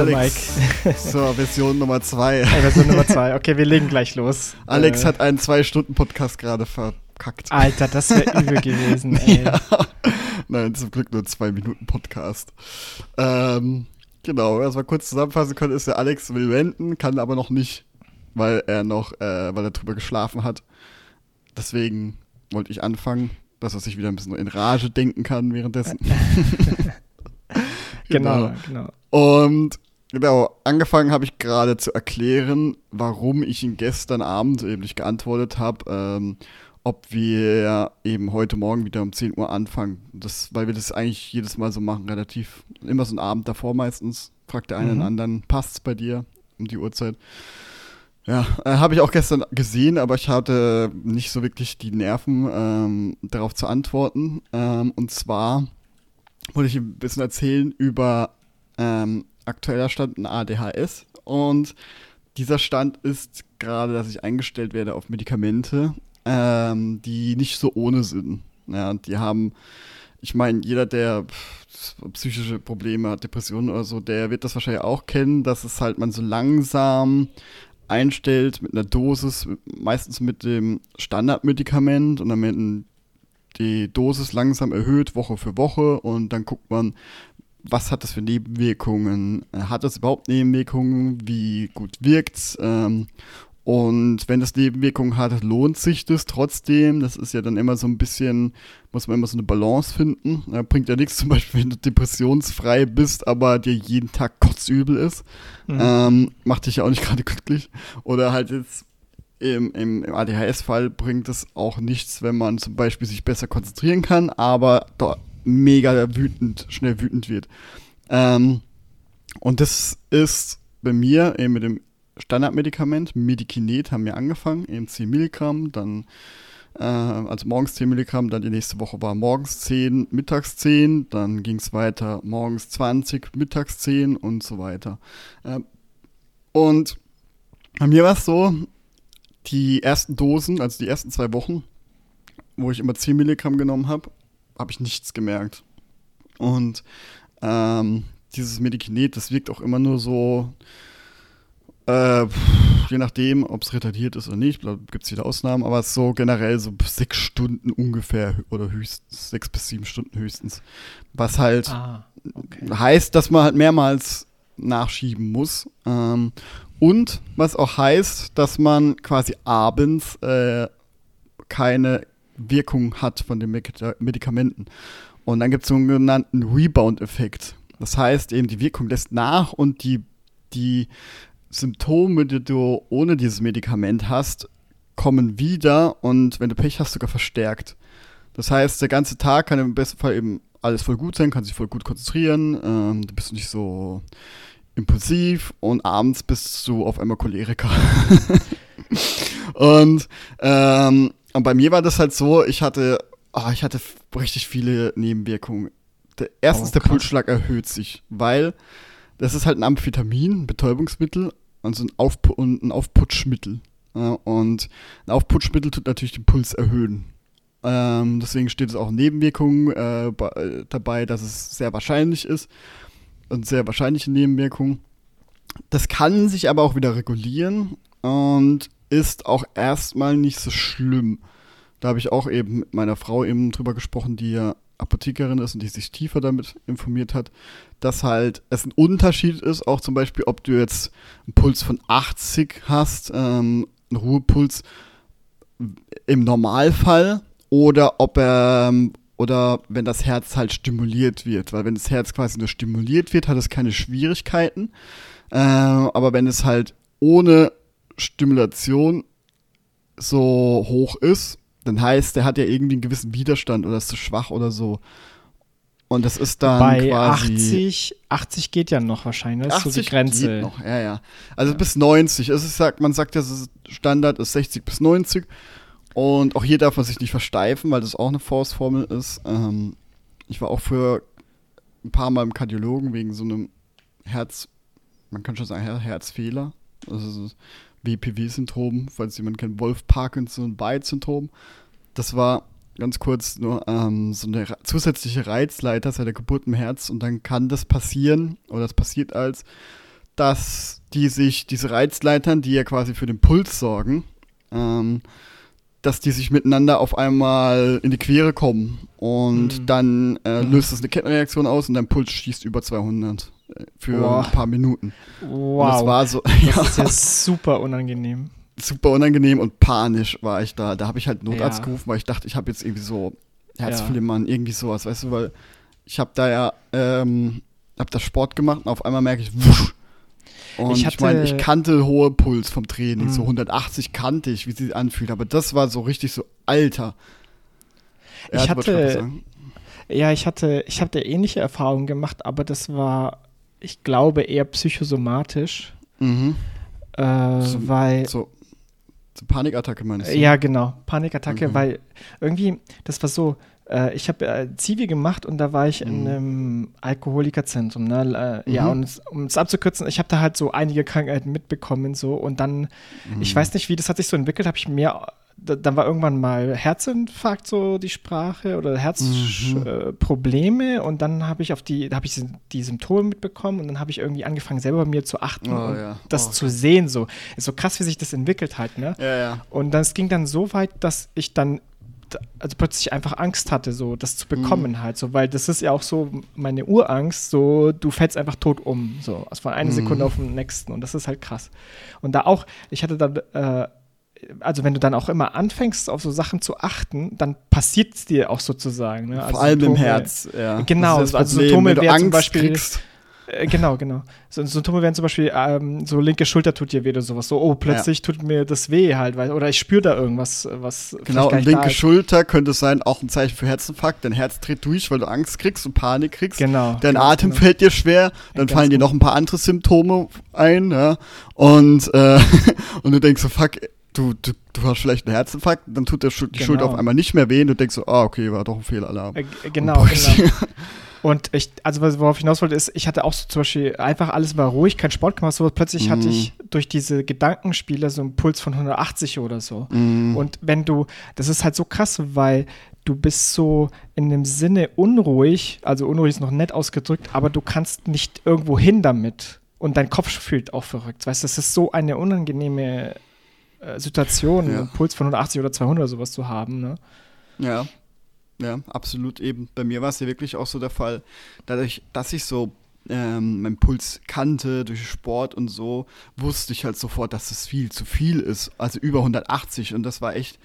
Alex. Mike. So, Version Nummer zwei. Hey, Version Nummer zwei. Okay, wir legen gleich los. Alex Äh, hat einen Zwei-Stunden-Podcast gerade verkackt. Alter, das wäre übel gewesen, ey. Ja. Nein, zum Glück nur zwei Minuten Podcast. Ähm, genau, was wir kurz zusammenfassen können, ist, der Alex will wenden, kann aber noch nicht, weil er noch, äh, weil er drüber geschlafen hat. Deswegen wollte ich anfangen, dass er sich wieder ein bisschen in Rage denken kann währenddessen. Genau, genau. Und genau, angefangen habe ich gerade zu erklären, warum ich ihn gestern Abend eben nicht geantwortet habe, ähm, ob wir eben heute Morgen wieder um 10 Uhr anfangen. Das, weil wir das eigentlich jedes Mal so machen, relativ, immer so einen Abend davor meistens. Fragt der eine Mhm. den anderen, passt's bei dir um die Uhrzeit? Ja, äh, habe ich auch gestern gesehen, aber ich hatte nicht so wirklich die Nerven, ähm, darauf zu antworten. Ähm, und zwar wollte ich ein bisschen erzählen über ähm, aktueller Stand in ADHS. Und dieser Stand ist gerade, dass ich eingestellt werde auf Medikamente, ähm, die nicht so ohne sind. Ja, die haben, ich meine, jeder, der psychische Probleme hat, Depressionen oder so, der wird das wahrscheinlich auch kennen, dass es halt man so langsam einstellt mit einer Dosis, meistens mit dem Standardmedikament und dann werden die Dosis langsam erhöht, Woche für Woche und dann guckt man, was hat das für Nebenwirkungen? Hat es überhaupt Nebenwirkungen? Wie gut wirkt's? Ähm, und wenn das Nebenwirkungen hat, lohnt sich das trotzdem. Das ist ja dann immer so ein bisschen, muss man immer so eine Balance finden. Ja, bringt ja nichts, zum Beispiel, wenn du depressionsfrei bist, aber dir jeden Tag kotzübel ist. Mhm. Ähm, macht dich ja auch nicht gerade glücklich. Oder halt jetzt im, im, im ADHS-Fall bringt es auch nichts, wenn man zum Beispiel sich besser konzentrieren kann, aber doch mega wütend, schnell wütend wird. Ähm, und das ist bei mir eben mit dem Standardmedikament, Medikinet, haben wir angefangen, eben 10 Milligramm, dann äh, also morgens 10 Milligramm, dann die nächste Woche war morgens 10, mittags 10, dann ging es weiter morgens 20, mittags 10 und so weiter. Ähm, und bei mir war es so, die ersten Dosen, also die ersten zwei Wochen, wo ich immer 10 Milligramm genommen habe, habe ich nichts gemerkt. Und ähm, dieses Medikinet, das wirkt auch immer nur so, äh, je nachdem, ob es retardiert ist oder nicht, gibt es wieder Ausnahmen, aber so generell so sechs Stunden ungefähr oder höchstens, sechs bis sieben Stunden höchstens. Was halt Ah, okay. heißt, dass man halt mehrmals nachschieben muss. Ähm, und was auch heißt, dass man quasi abends äh, keine Wirkung hat von den Medika- Medikamenten. Und dann gibt es so einen sogenannten Rebound-Effekt. Das heißt eben, die Wirkung lässt nach und die, die Symptome, die du ohne dieses Medikament hast, kommen wieder und wenn du Pech hast, sogar verstärkt. Das heißt, der ganze Tag kann im besten Fall eben alles voll gut sein, kann sich voll gut konzentrieren, ähm, du bist nicht so impulsiv und abends bist du auf einmal Choleriker. und, ähm, und bei mir war das halt so, ich hatte, ah, ich hatte richtig viele Nebenwirkungen. Der, erstens, Oh, der. Pulsschlag erhöht sich, weil das ist halt ein Amphetamin, ein Betäubungsmittel und so ein, Aufpu und ein Aufputschmittel. Und ein Aufputschmittel tut natürlich den Puls erhöhen. Ähm, deswegen steht es auch Nebenwirkungen äh, äh, dabei, dass es sehr wahrscheinlich ist und sehr wahrscheinliche Nebenwirkungen. Das kann sich aber auch wieder regulieren und ist auch erstmal nicht so schlimm. Da habe ich auch eben mit meiner Frau eben drüber gesprochen, die ja Apothekerin ist und die sich tiefer damit informiert hat, dass halt es ein Unterschied ist, auch zum Beispiel, ob du jetzt einen Puls von 80 hast, ähm, einen Ruhepuls im Normalfall oder ob er oder wenn das Herz halt stimuliert wird, weil wenn das Herz quasi nur stimuliert wird, hat es keine Schwierigkeiten, äh, aber wenn es halt ohne Stimulation so hoch ist, dann heißt, der hat ja irgendwie einen gewissen Widerstand oder ist zu schwach oder so. Und das ist dann Bei quasi 80, 80 geht ja noch wahrscheinlich, das ist so die Grenze. geht noch, ja, ja. Also bis 90. Also ich sag, man sagt ja, ist Standard ist 60 bis 90. Und auch hier darf man sich nicht versteifen, weil das auch eine Faustformel ist. Ähm, ich war auch für ein paar Mal im Kardiologen wegen so einem Herz, man kann schon sagen, Her Herzfehler. Also WPW-Syndrom, falls jemand kennt, Wolf-Parkinson-White-Syndrom. Das war ganz kurz nur ähm, so eine zusätzliche Reizleiter seit der Geburt im Herz und dann kann das passieren, oder das passiert als, dass die sich, diese Reizleitern, die ja quasi für den Puls sorgen, ähm, dass die sich miteinander auf einmal in die Quere kommen und mhm. dann äh, mhm. löst das eine Kettenreaktion aus und dein Puls schießt über 200 äh, für Boah. ein paar Minuten. Wow. Und das war so. Das ja, ist ja super unangenehm. Super unangenehm und panisch war ich da. Da habe ich halt Notarzt ja. gerufen, weil ich dachte, ich habe jetzt irgendwie so Herzflimmern, ja. irgendwie sowas, weißt du, weil ich habe da ja, ähm, habe da Sport gemacht und auf einmal merke ich, wusch, und ich, ich meine, ich kannte hohe Puls vom Training, mhm. so 180 kannte ich, wie sie sich anfühlt, aber das war so richtig so alter. Ja, ich hatte, ja, ich hatte, ich hatte ähnliche Erfahrungen gemacht, aber das war, ich glaube, eher psychosomatisch. Mhm. Äh, so, weil. So, so Panikattacke meinst du? Ja, genau. Panikattacke, mhm. weil irgendwie, das war so, äh, ich habe äh, Zivi gemacht und da war ich mhm. in einem Alkoholikerzentrum. Ne? Äh, mhm. Ja, und um es abzukürzen, ich habe da halt so einige Krankheiten mitbekommen so und dann, mhm. ich weiß nicht, wie das hat sich so entwickelt, habe ich mehr dann war irgendwann mal Herzinfarkt so die Sprache oder Herzprobleme mhm. äh, und dann habe ich auf die, habe ich die Symptome mitbekommen und dann habe ich irgendwie angefangen selber bei mir zu achten oh, und ja. das oh, zu sehen so. Ist so krass, wie sich das entwickelt halt, ne? Ja, ja. Und das ging dann so weit, dass ich dann also plötzlich einfach Angst hatte, so das zu bekommen mhm. halt, so, weil das ist ja auch so meine Urangst, so du fällst einfach tot um, so also von einer mhm. Sekunde auf den nächsten und das ist halt krass. Und da auch, ich hatte dann, äh, also wenn du dann auch immer anfängst, auf so Sachen zu achten, dann passiert es dir auch sozusagen. Ne? Also Vor allem Symptome, im Herz, ja. Genau, also Symptome wäre zum Beispiel. Kriegst äh, genau, genau. So, Symptome wären zum Beispiel, ähm, so linke Schulter tut dir weh oder sowas. So, oh, plötzlich ja. tut mir das weh halt, weil, oder ich spüre da irgendwas, was. Genau, und linke Schulter könnte sein, auch ein Zeichen für Herzinfarkt. Dein Herz dreht durch, weil du Angst kriegst und Panik kriegst. Genau. Dein genau, Atem genau. fällt dir schwer, dann ja, fallen dir noch ein paar andere Symptome ein, ja. Und, äh, und du denkst so, fuck, du, du, du hast vielleicht einen Herzinfarkt, dann tut der, die genau. Schulter auf einmal nicht mehr weh und du denkst so, ah, okay, war doch ein Fehlalarm. Äh, genau, genau. Und ich, also worauf ich hinaus wollte, ist, ich hatte auch so zum Beispiel einfach alles war ruhig, kein Sport gemacht, so plötzlich mm. hatte mhm. ich durch diese Gedankenspiele so einen Puls von 180 oder so. Mm. Und wenn du, das ist halt so krass, weil du bist so in dem Sinne unruhig, also unruhig ist noch nett ausgedrückt, aber du kannst nicht irgendwo hin damit. Und dein Kopf fühlt auch verrückt. Weißt du, das ist so eine unangenehme äh, Situation, ja. einen Puls von 180 oder 200 oder sowas zu haben. Ne? Ja. Ja, absolut eben. Bei mir war es ja wirklich auch so der Fall, dadurch, dass ich so ähm, meinen Puls kannte durch Sport und so, wusste ich halt sofort, dass es viel zu viel ist. Also über 180 und das war echt,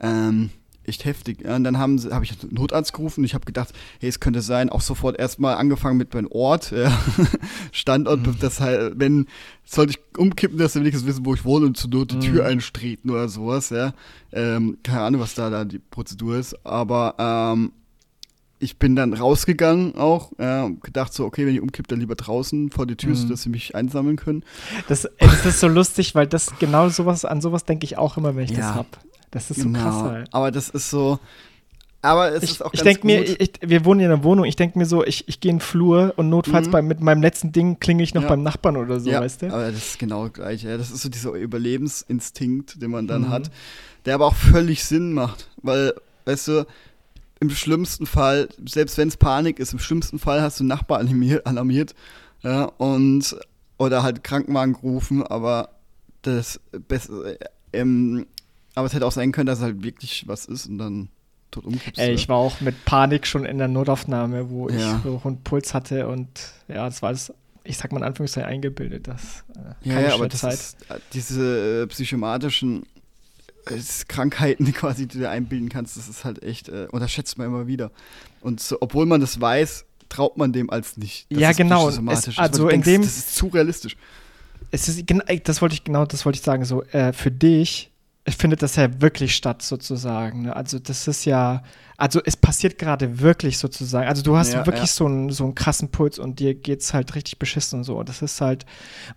ähm, echt heftig. Und dann haben habe ich einen Notarzt gerufen. Ich habe gedacht, hey, es könnte sein, auch sofort erstmal angefangen mit meinem Ort, ja. Standort, mhm. das halt, wenn, sollte ich umkippen, dass sie wenigstens wissen, wo ich wohne und zur Not die mhm. Tür einstreten oder sowas, ja. Ähm, keine Ahnung, was da, da die Prozedur ist, aber ähm, ich bin dann rausgegangen auch, ja, gedacht so, okay, wenn ich umkippe, dann lieber draußen vor die Tür, mhm. sodass sie mich einsammeln können. Das, ey, das ist so lustig, weil das genau sowas, an sowas denke ich auch immer, wenn ich ja. das habe. Das ist genau. so krass halt. Aber das ist so. Aber es ich, ist auch ich denk mir, ich, wir wohnen in einer Wohnung, ich denke mir so, ich, ich gehe in den Flur und notfalls mhm. bei, mit meinem letzten Ding klinge ich noch ja. beim Nachbarn oder so, ja, weißt du? aber das ist genau gleich. Ja. Das ist so dieser Überlebensinstinkt, den man dann mhm. hat, der aber auch völlig Sinn macht. Weil, weißt du, im schlimmsten Fall, selbst wenn es Panik ist, im schlimmsten Fall hast du einen Nachbar alarmiert, alarmiert ja, und oder halt Krankenwagen gerufen, aber das Beste, ähm, aber es hätte auch sein können, dass es halt wirklich was ist und dann tot umkippst. Ey, ich war auch mit Panik schon in der Notaufnahme, wo ja. ich so einen Puls hatte und ja, das war alles, ich sag mal in Anführungszeichen eingebildet, das äh, ja, ja, aber das Zeit. Ist, äh, diese äh, psychomatischen äh, Krankheiten quasi, die du dir einbilden kannst, das ist halt echt, äh, unterschätzt man immer wieder. Und so, obwohl man das weiß, traut man dem als nicht. Das ja, genau. Es, also in denkst, dem, das ist zu realistisch. Es ist, das wollte ich genau, das wollte ich sagen. So äh, für dich findet das ja wirklich statt, sozusagen. Ne? Also, das ist ja, also es passiert gerade wirklich sozusagen. Also, du hast ja, wirklich ja. So, einen, so einen krassen Puls und dir geht es halt richtig beschissen und so. Das ist halt,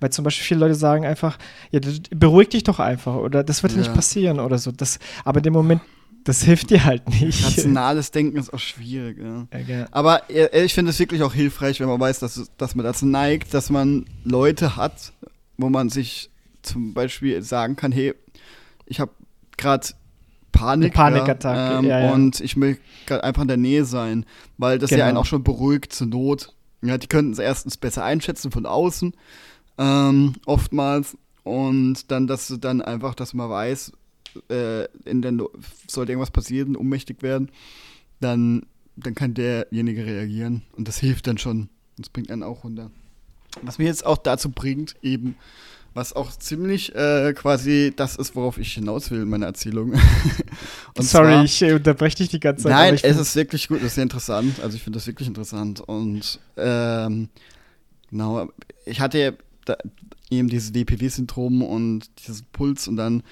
weil zum Beispiel viele Leute sagen einfach, ja, beruhig dich doch einfach oder das wird ja. nicht passieren oder so. Das, aber in dem Moment, das hilft dir halt nicht. Rationales Denken ist auch schwierig. Ja. Aber äh, ich finde es wirklich auch hilfreich, wenn man weiß, dass, dass man dazu neigt, dass man Leute hat, wo man sich zum Beispiel sagen kann, hey, ich habe gerade Panik. Panikattacke, ja, ähm, ja, ja. Und ich möchte gerade einfach in der Nähe sein, weil das ja Genau. einen auch schon beruhigt zur Not. Ja, die könnten es erstens besser einschätzen von außen, ähm, oftmals. Und dann, dass du dann einfach, dass man weiß, äh, in der no sollte irgendwas passieren, ohnmächtig werden, dann, dann kann derjenige reagieren. Und das hilft dann schon. Das bringt einen auch runter. Was mich jetzt auch dazu bringt, eben, was auch ziemlich äh, quasi das ist, worauf ich hinaus will in meiner Erzählung. Sorry, zwar- ich äh, unterbreche dich die ganze Zeit. Nein, es ist wirklich gut, es ist sehr interessant. Also ich finde das wirklich interessant. Und ähm, genau, ich hatte da, eben dieses WPW-Syndrom und dieses Puls und dann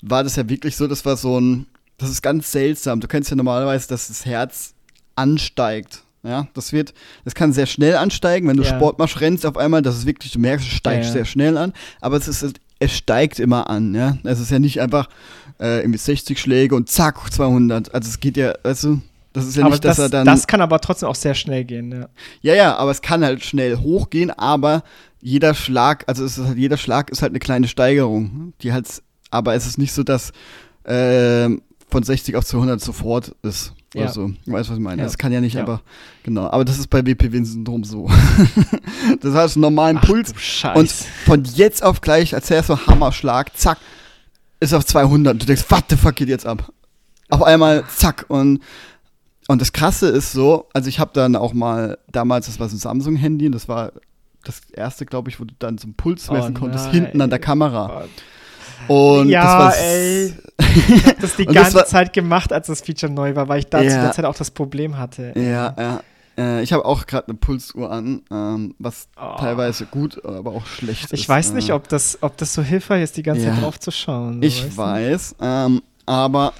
war das ja wirklich so, das war so ein, das ist ganz seltsam. Du kennst ja normalerweise, dass das Herz ansteigt. Ja, das wird, das kann sehr schnell ansteigen, wenn du Ja. Sport machst, rennst auf einmal, das ist wirklich, du merkst, es steigt Ja, ja. sehr schnell an, aber es ist, es steigt immer an, ja. Es ist ja nicht einfach äh, irgendwie 60 Schläge und zack, 200. Also es geht ja, weißt du, das ist ja aber nicht, dass das, er dann. das kann aber trotzdem auch sehr schnell gehen. Ja. ja, ja, aber es kann halt schnell hochgehen, aber jeder Schlag, also es ist halt, jeder Schlag ist halt eine kleine Steigerung. Die halt, aber es ist nicht so, dass ähm, von 60 auf 200 sofort ist. Oder Ja. so. Du weißt, was ich meine. Ja. Das kann ja nicht Ja. einfach. Genau. Aber das ist bei WPW-Syndrom so. das heißt, einen normalen Ach, Puls. Und von jetzt auf gleich, als wär's so Hammerschlag, zack, ist auf 200. Du denkst, what the fuck geht jetzt ab? Auf einmal, zack. Und, und das Krasse ist so, also ich habe dann auch mal, damals, das war so ein Samsung-Handy, und das war das erste, glaube ich, wo du dann zum Puls Oh messen konntest, nein. hinten an der Kamera. Gott. Und Ja, das war ey. Ich hab das die das ganze war- Zeit gemacht, als das Feature neu war, weil ich da zu Ja. der Zeit auch das Problem hatte. Ja, ja. Äh, ich habe auch gerade eine Pulsuhr an, ähm, was Oh. teilweise gut, aber auch schlecht ist. Ich weiß nicht, Äh, ob das, ob das so hilfreich ist, die ganze Ja. Zeit drauf zu schauen. so, Ich weiß, ähm, aber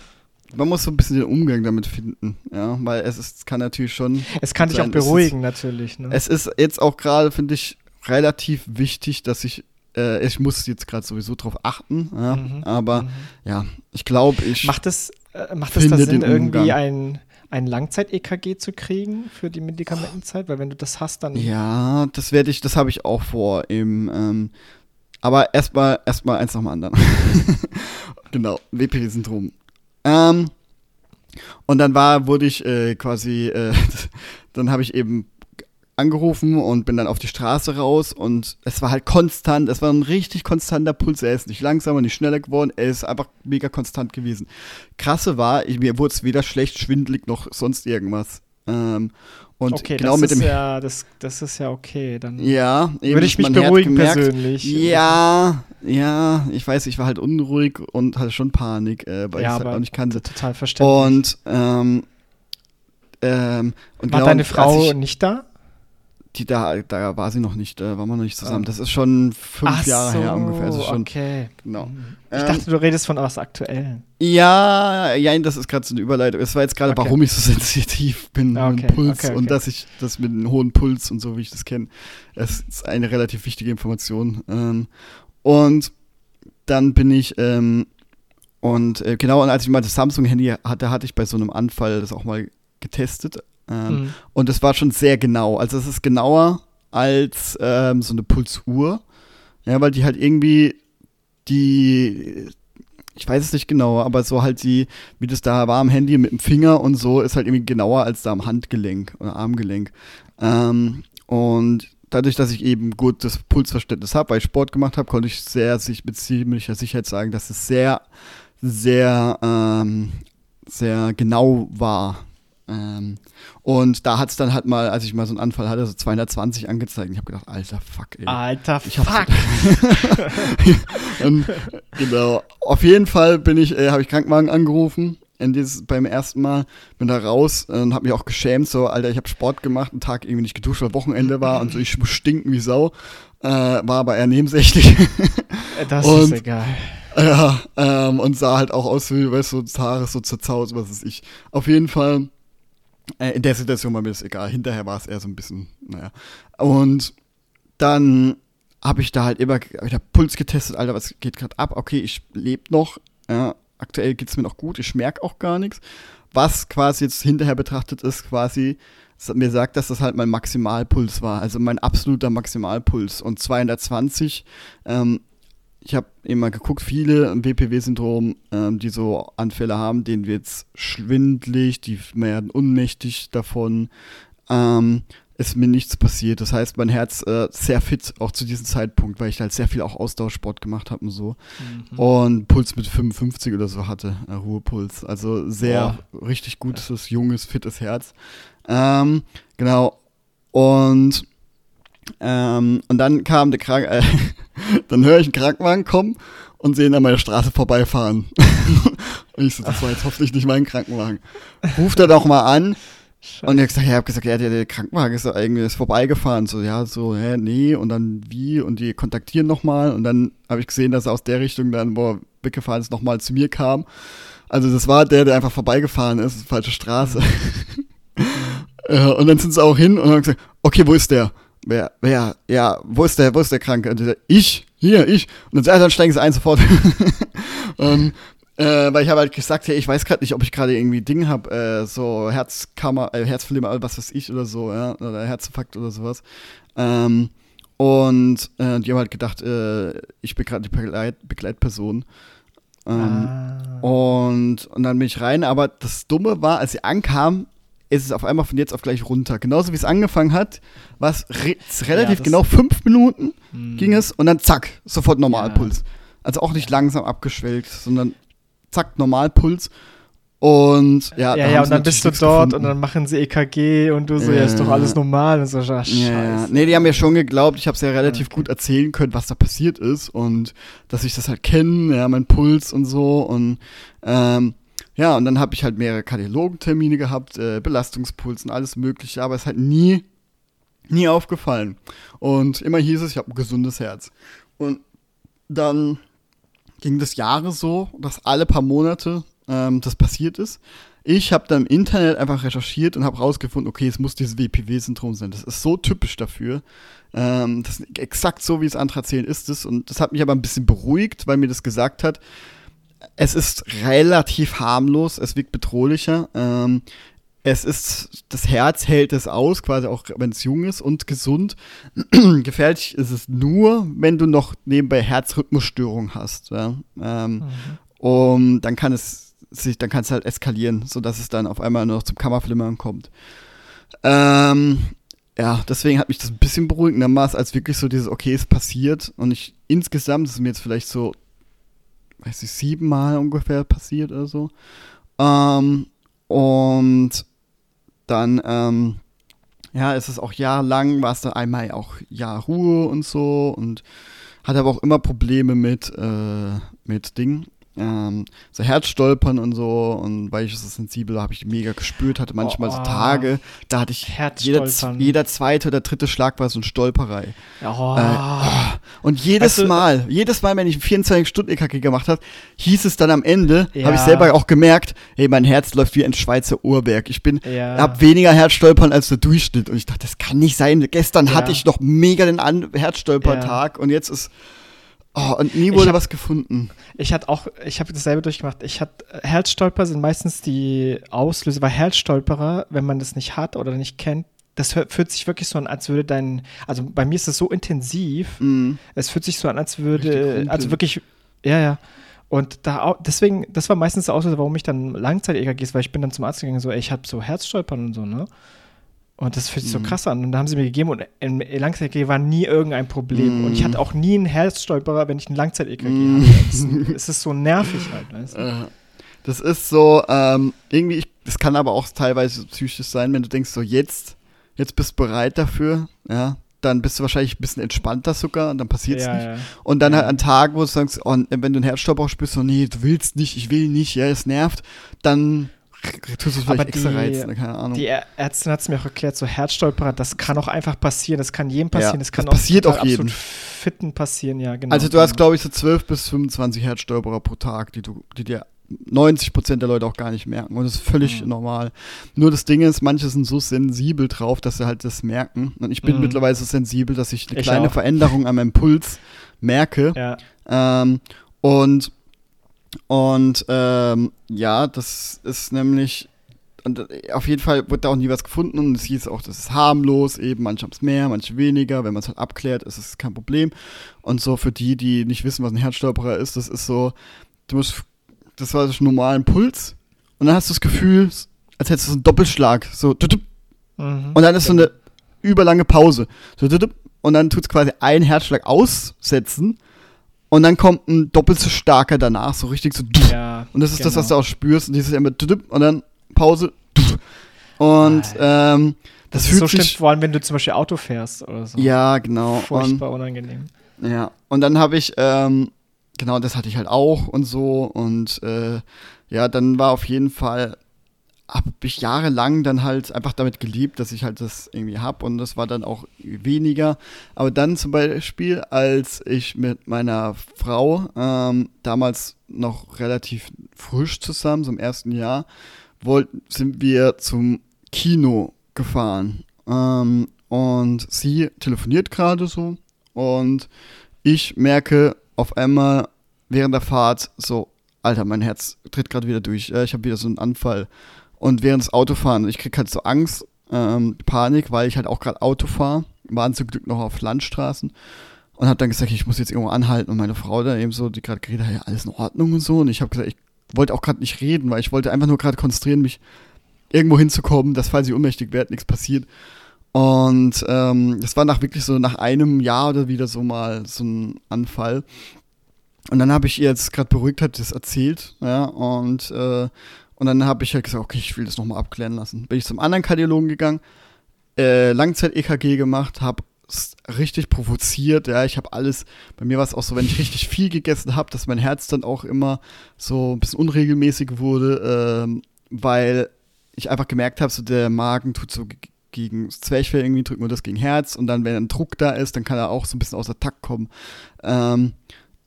man muss so ein bisschen den Umgang damit finden, ja, weil es ist, kann natürlich schon. Es kann dich auch sein, es ist- beruhigen, natürlich. Ne? Es ist jetzt auch gerade, finde ich, relativ wichtig, dass ich, äh, ich muss jetzt gerade sowieso drauf achten, ja, Mhm, aber mhm. ja, ich glaube, ich. Macht es, äh, macht es da Sinn, irgendwie Umgang. ein, ein Langzeit-EKG zu kriegen für die Medikamentenzeit? Weil wenn du das hast, dann. Ja, das werde ich, das habe ich auch vor im, ähm, aber erstmal erstmal eins nach dem anderen. genau, WPW-Syndrom. Ähm, und dann war, wurde ich äh, quasi, äh, dann habe ich eben angerufen und bin dann auf die Straße raus und es war halt konstant, es war ein richtig konstanter Puls, er ist nicht langsamer, nicht schneller geworden, er ist einfach mega konstant gewesen. Krasse war, ich, mir wurde es weder schlecht, schwindelig noch sonst irgendwas. Ähm, und okay, genau das, mit ist dem ja, das, das ist ja okay. Dann ja, eben würde ich mich beruhigen gemerkt. persönlich. Ja, ja, ich weiß, ich war halt unruhig und hatte schon Panik, äh, weil Ja, ich es halt auch nicht kannte. Total verständlich. Und, ähm, ähm, und war genau, deine Frau ich, nicht da? Die, da, da war sie noch nicht, da waren wir noch nicht zusammen. Das ist schon fünf Ach Jahre so, her ungefähr. Also schon, okay. genau. Ich Ähm, dachte, du redest von was Aktuellen. Ja, ja, das ist gerade so eine Überleitung. Es war jetzt gerade, Okay. warum ich so sensitiv bin Ah, mit okay, dem Puls okay, okay. und dass ich das mit einem hohen Puls und so, wie ich das kenne, es ist eine relativ wichtige Information. Ähm, und dann bin ich, ähm, und äh, genau, und als ich mal das Samsung-Handy hatte, hatte ich bei so einem Anfall das auch mal getestet. Ähm, Mhm. Und es war schon sehr genau. Also es ist genauer als ähm, so eine Pulsuhr. Ja, weil die halt irgendwie die, ich weiß es nicht genau, aber so halt die, wie das da war am Handy mit dem Finger und so, ist halt irgendwie genauer als da am Handgelenk oder Armgelenk. Ähm, und dadurch, dass ich eben gut das Pulsverständnis habe, weil ich Sport gemacht habe, konnte ich sehr sich mit ziemlicher Sicherheit sagen, dass es sehr, sehr, ähm, sehr genau war. Ähm, und da hat es dann halt mal, als ich mal so einen Anfall hatte, so 220 angezeigt. Ich habe gedacht, alter Fuck, ey. Alter, fuck. Und, genau. Auf jeden Fall bin ich, äh, habe ich Krankenwagen angerufen. Dieses, beim ersten Mal bin da raus und habe mich auch geschämt, so, Alter, ich habe Sport gemacht, einen Tag irgendwie nicht geduscht, weil Wochenende war und so, ich muss stinken wie Sau. Äh, war aber eher nebensächlich. Das Und- ist egal. ja, ähm, und sah halt auch aus wie, weißt du, so das Haar ist so zerzaust, was weiß ich. Auf jeden Fall, äh, in der Situation war mir das egal. Hinterher war es eher so ein bisschen, naja. Und dann habe ich da halt immer, hab Puls getestet, Alter, was geht gerade ab? Okay, ich lebe noch. Ja, aktuell geht es mir noch gut, ich merke auch gar nichts. Was quasi jetzt hinterher betrachtet ist, quasi, mir sagt, dass das halt mein Maximalpuls war, also mein absoluter Maximalpuls. Und 220, ähm, ich habe immer geguckt, viele im WPW-Syndrom, ähm, die so Anfälle haben, denen wird es schwindlig, die werden unmächtig davon. Ähm, ist mir nichts passiert. Das heißt, mein Herz äh, sehr fit, auch zu diesem Zeitpunkt, weil ich halt sehr viel auch Ausdauersport gemacht habe und so. Mhm. Und Puls mit 55 oder so hatte, äh, Ruhepuls. Also sehr oh. richtig gutes, ja. junges, fittes Herz. Ähm, genau. Und, ähm, und dann kam der Krank äh, dann höre ich einen Krankenwagen kommen und sehe ihn an meiner Straße vorbeifahren. und ich so, das war jetzt hoffentlich nicht mein Krankenwagen. Ruft er doch mal an Scheiße. Und ich gesagt, ja, hab gesagt, ja, der, der Krankenwagen ist irgendwie ist vorbeigefahren. So, ja, so, hä, nee, und dann wie? Und die kontaktieren nochmal. Und dann habe ich gesehen, dass er aus der Richtung dann, wo er weggefahren ist, nochmal zu mir kam. Also das war der, der einfach vorbeigefahren ist, falsche Straße. und dann sind sie auch hin und haben gesagt, okay, wo ist der? Wer, wer, ja, wo ist der, wo ist der Kranke? Und der, ich, hier, ich. Und dann, dann steigen sie ein sofort. und äh, weil ich habe halt gesagt, hey, ich weiß gerade nicht, ob ich gerade irgendwie Ding habe, äh, so Herzkammer, äh, Herzflimmer, was weiß ich oder so, ja, oder Herzinfarkt oder sowas. Ähm, und äh, die haben halt gedacht, äh, ich bin gerade die Begleit Begleitperson. Ähm, ah. und, und dann bin ich rein, aber das Dumme war, als sie ankam, ist es auf einmal von jetzt auf gleich runter. Genauso wie es angefangen hat, war es re relativ ja, genau fünf Minuten hm. ging es und dann zack, sofort Normalpuls. Ja. Also auch nicht langsam abgeschwelgt, sondern zack, Normalpuls. Und ja, ja, ja und dann bist du dort gefunden. und dann machen sie EKG und du so, ja, ist doch alles normal. Und so, ach, scheiße. Ja, nee, die haben mir schon geglaubt, ich habe es ja relativ okay. gut erzählen können, was da passiert ist und dass ich das halt kenne, ja, mein Puls und so. Und ähm, ja, und dann habe ich halt mehrere Kardiologentermine gehabt, äh, Belastungspuls und alles Mögliche, aber es halt nie, nie aufgefallen. Und immer hieß es, ich habe ein gesundes Herz. Und dann ging das Jahre so, dass alle paar Monate ähm, das passiert ist. Ich habe dann im Internet einfach recherchiert und habe rausgefunden, okay, es muss dieses WPW-Syndrom sein. Das ist so typisch dafür. Ähm, das ist exakt so, wie es erzählen, ist es. Und das hat mich aber ein bisschen beruhigt, weil mir das gesagt hat, es ist relativ harmlos, es wirkt bedrohlicher. Ähm, es ist, das Herz hält es aus, quasi auch wenn es jung ist und gesund. Gefährlich ist es nur, wenn du noch nebenbei Herzrhythmusstörungen hast. Ja? Ähm, mhm. um, dann kann es sich, dann kann es halt eskalieren, sodass es dann auf einmal noch zum Kammerflimmern kommt. Ähm, ja, deswegen hat mich das ein bisschen beruhigender Maß, als wirklich so dieses, okay, es passiert. Und ich insgesamt ist es mir jetzt vielleicht so, weiß ich, siebenmal ungefähr passiert oder so. Ähm, und dann, ähm, ja, ist es auch jahrelang, war es dann einmal auch Jahr Ruhe und so und hatte aber auch immer Probleme mit, äh, mit Dingen, ähm, so Herzstolpern und so und weil ich so sensibel habe ich mega gespürt, hatte manchmal oh, so Tage, da hatte ich jeder, jeder, zweite oder dritte Schlag war so ein Stolperei. Oh. Äh, oh. Und jedes weißt Mal, jedes Mal, wenn ich 24 Stunden EKG gemacht habe, hieß es dann am Ende, ja. habe ich selber auch gemerkt, hey, mein Herz läuft wie ein Schweizer Uhrwerk. Ich bin, ja. habe weniger Herzstolpern als der Durchschnitt und ich dachte, das kann nicht sein. Gestern ja. hatte ich noch mega den An Herzstolpertag und jetzt ist Oh, und nie wurde hab, was gefunden. Ich hatte auch, ich habe dasselbe durchgemacht. Ich hatte Herzstolper sind meistens die Auslöser, weil Herzstolperer, wenn man das nicht hat oder nicht kennt, das fühlt sich wirklich so an, als würde dein, also bei mir ist es so intensiv, mm. es fühlt sich so an, als würde, also wirklich, ja, ja. Und da deswegen, das war meistens der Auslöser, warum ich dann Langzeit-EKGs, weil ich bin dann zum Arzt gegangen, so, ey, ich habe so Herzstolpern und so, ne? Und das fühlt sich so mhm. krass an. Und da haben sie mir gegeben und im Langzeit-EKG war nie irgendein Problem. Mm. Und ich hatte auch nie einen Herzstolperer, wenn ich ein Langzeit-EKG mm. hatte. Es ist so nervig halt. Weißt du? Das ist so, ähm, irgendwie, ich, das kann aber auch teilweise psychisch sein, wenn du denkst, so jetzt, jetzt bist du bereit dafür, ja, dann bist du wahrscheinlich ein bisschen entspannter sogar und dann passiert es ja, nicht. Ja. Und dann halt an Tagen, wo du sagst, oh, wenn du einen Herzstolperer spürst, so, nee, du willst nicht, ich will nicht, ja, es nervt, dann tust du es vielleicht extra reizen, keine Ahnung. Die Ärztin hat es mir auch erklärt, so Herzstolperer, das kann auch einfach passieren, das kann jedem passieren, ja, das kann das passiert auch jedem. Fitten passieren, ja, genau. Also du hast, glaube ich, so 12 bis 25 Herzstolperer pro Tag, die du, die dir 90 Prozent der Leute auch gar nicht merken. Und das ist völlig mhm. normal. Nur das Ding ist, manche sind so sensibel drauf, dass sie halt das merken. Und ich bin mhm. mittlerweile so sensibel, dass ich eine ich kleine auch. Veränderung am Impuls merke. Ja. Ähm, und und ähm, ja, das ist nämlich und äh, auf jeden Fall wurde da auch nie was gefunden und es hieß auch, das ist harmlos, eben manche haben es mehr, manche weniger. Wenn man es halt abklärt, ist es kein Problem. Und so für die, die nicht wissen, was ein Herzstolperer ist, das ist so, du musst, das war so normalen Puls und dann hast du das Gefühl, als hättest du so einen Doppelschlag, so mhm. und dann ist so eine überlange Pause. So, und dann tut es quasi einen Herzschlag aussetzen und dann kommt ein doppelt so starker danach, so richtig so. Ja, und das ist genau. das, was du auch spürst. Und dieses immer und dann Pause. Und ähm, das, das fühlt so sich. Stimmt, vor allem, wenn du zum Beispiel Auto fährst oder so. Ja, genau. Furchtbar und, unangenehm. Ja, und dann habe ich, ähm, genau, das hatte ich halt auch und so. Und äh, ja, dann war auf jeden Fall habe ich jahrelang dann halt einfach damit geliebt, dass ich halt das irgendwie habe und das war dann auch weniger. Aber dann zum Beispiel, als ich mit meiner Frau ähm, damals noch relativ frisch zusammen, so im ersten Jahr, wollten, sind wir zum Kino gefahren. Ähm, und sie telefoniert gerade so und ich merke auf einmal während der Fahrt so, Alter, mein Herz tritt gerade wieder durch. Ich habe wieder so einen Anfall. Und während des Autofahren, ich krieg halt so Angst, ähm, Panik, weil ich halt auch gerade Auto fahre, waren zum Glück noch auf Landstraßen und habe dann gesagt, ich muss jetzt irgendwo anhalten und meine Frau da eben so, die gerade geredet hat, ja, alles in Ordnung und so und ich habe gesagt, ich wollte auch gerade nicht reden, weil ich wollte einfach nur gerade konzentrieren, mich irgendwo hinzukommen, dass falls ich ohnmächtig werde, nichts passiert. Und ähm, das war nach wirklich so nach einem Jahr oder wieder so mal so ein Anfall. Und dann habe ich ihr jetzt gerade beruhigt hat das erzählt, ja, und äh, und dann habe ich halt gesagt, okay, ich will das nochmal abklären lassen. Bin ich zum anderen Kardiologen gegangen, äh, Langzeit-EKG gemacht, habe richtig provoziert, ja, ich habe alles, bei mir war es auch so, wenn ich richtig viel gegessen habe, dass mein Herz dann auch immer so ein bisschen unregelmäßig wurde, ähm, weil ich einfach gemerkt habe, so der Magen tut so gegen das Zwerchfell irgendwie, drückt nur das gegen Herz und dann, wenn ein Druck da ist, dann kann er auch so ein bisschen außer Takt kommen. Ähm,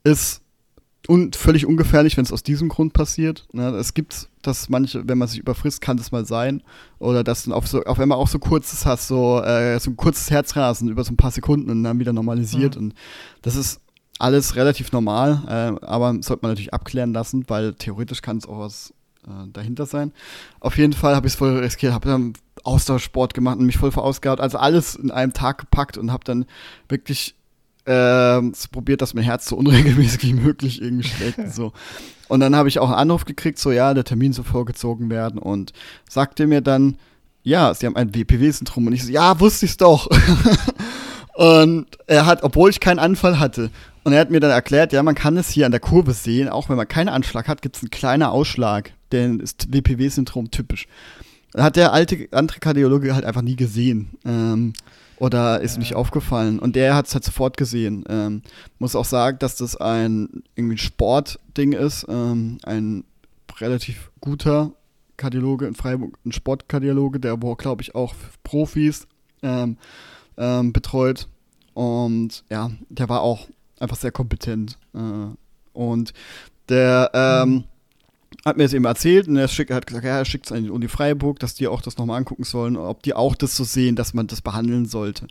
ist und völlig ungefährlich, wenn es aus diesem Grund passiert. Ne? Es gibt dass manche, wenn man sich überfrisst, kann das mal sein. Oder dass du auf, so, auf einmal auch so kurzes hast, so, äh, so ein kurzes Herzrasen über so ein paar Sekunden und dann wieder normalisiert. Mhm. Und das ist alles relativ normal, äh, aber sollte man natürlich abklären lassen, weil theoretisch kann es auch was äh, dahinter sein. Auf jeden Fall habe ich es voll riskiert, habe dann Ausdauersport gemacht und mich voll verausgabt, also alles in einem Tag gepackt und habe dann wirklich äh, probiert, dass mein Herz so unregelmäßig wie möglich irgendwie schlägt. so. Und dann habe ich auch einen Anruf gekriegt, so ja, der Termin soll vorgezogen werden und sagte mir dann, ja, sie haben ein WPW-Syndrom. Und ich so, ja, wusste ich's doch. und er hat, obwohl ich keinen Anfall hatte, und er hat mir dann erklärt, ja, man kann es hier an der Kurve sehen, auch wenn man keinen Anschlag hat, gibt es einen kleinen Ausschlag, der ist WPW-Syndrom typisch. Hat der alte andere Kardiologe halt einfach nie gesehen. Ähm, oder ist ja. nicht aufgefallen. Und der hat es halt sofort gesehen. Ähm, muss auch sagen, dass das ein irgendwie ein Sportding ist. Ähm, ein relativ guter Kardiologe in Freiburg, ein Sportkardiologe, der glaube ich auch Profis ähm, ähm, betreut. Und ja, der war auch einfach sehr kompetent. Äh, und der ähm, mhm hat mir das eben erzählt und er hat gesagt, ja, er schickt es an die Uni Freiburg, dass die auch das nochmal angucken sollen, ob die auch das so sehen, dass man das behandeln sollte.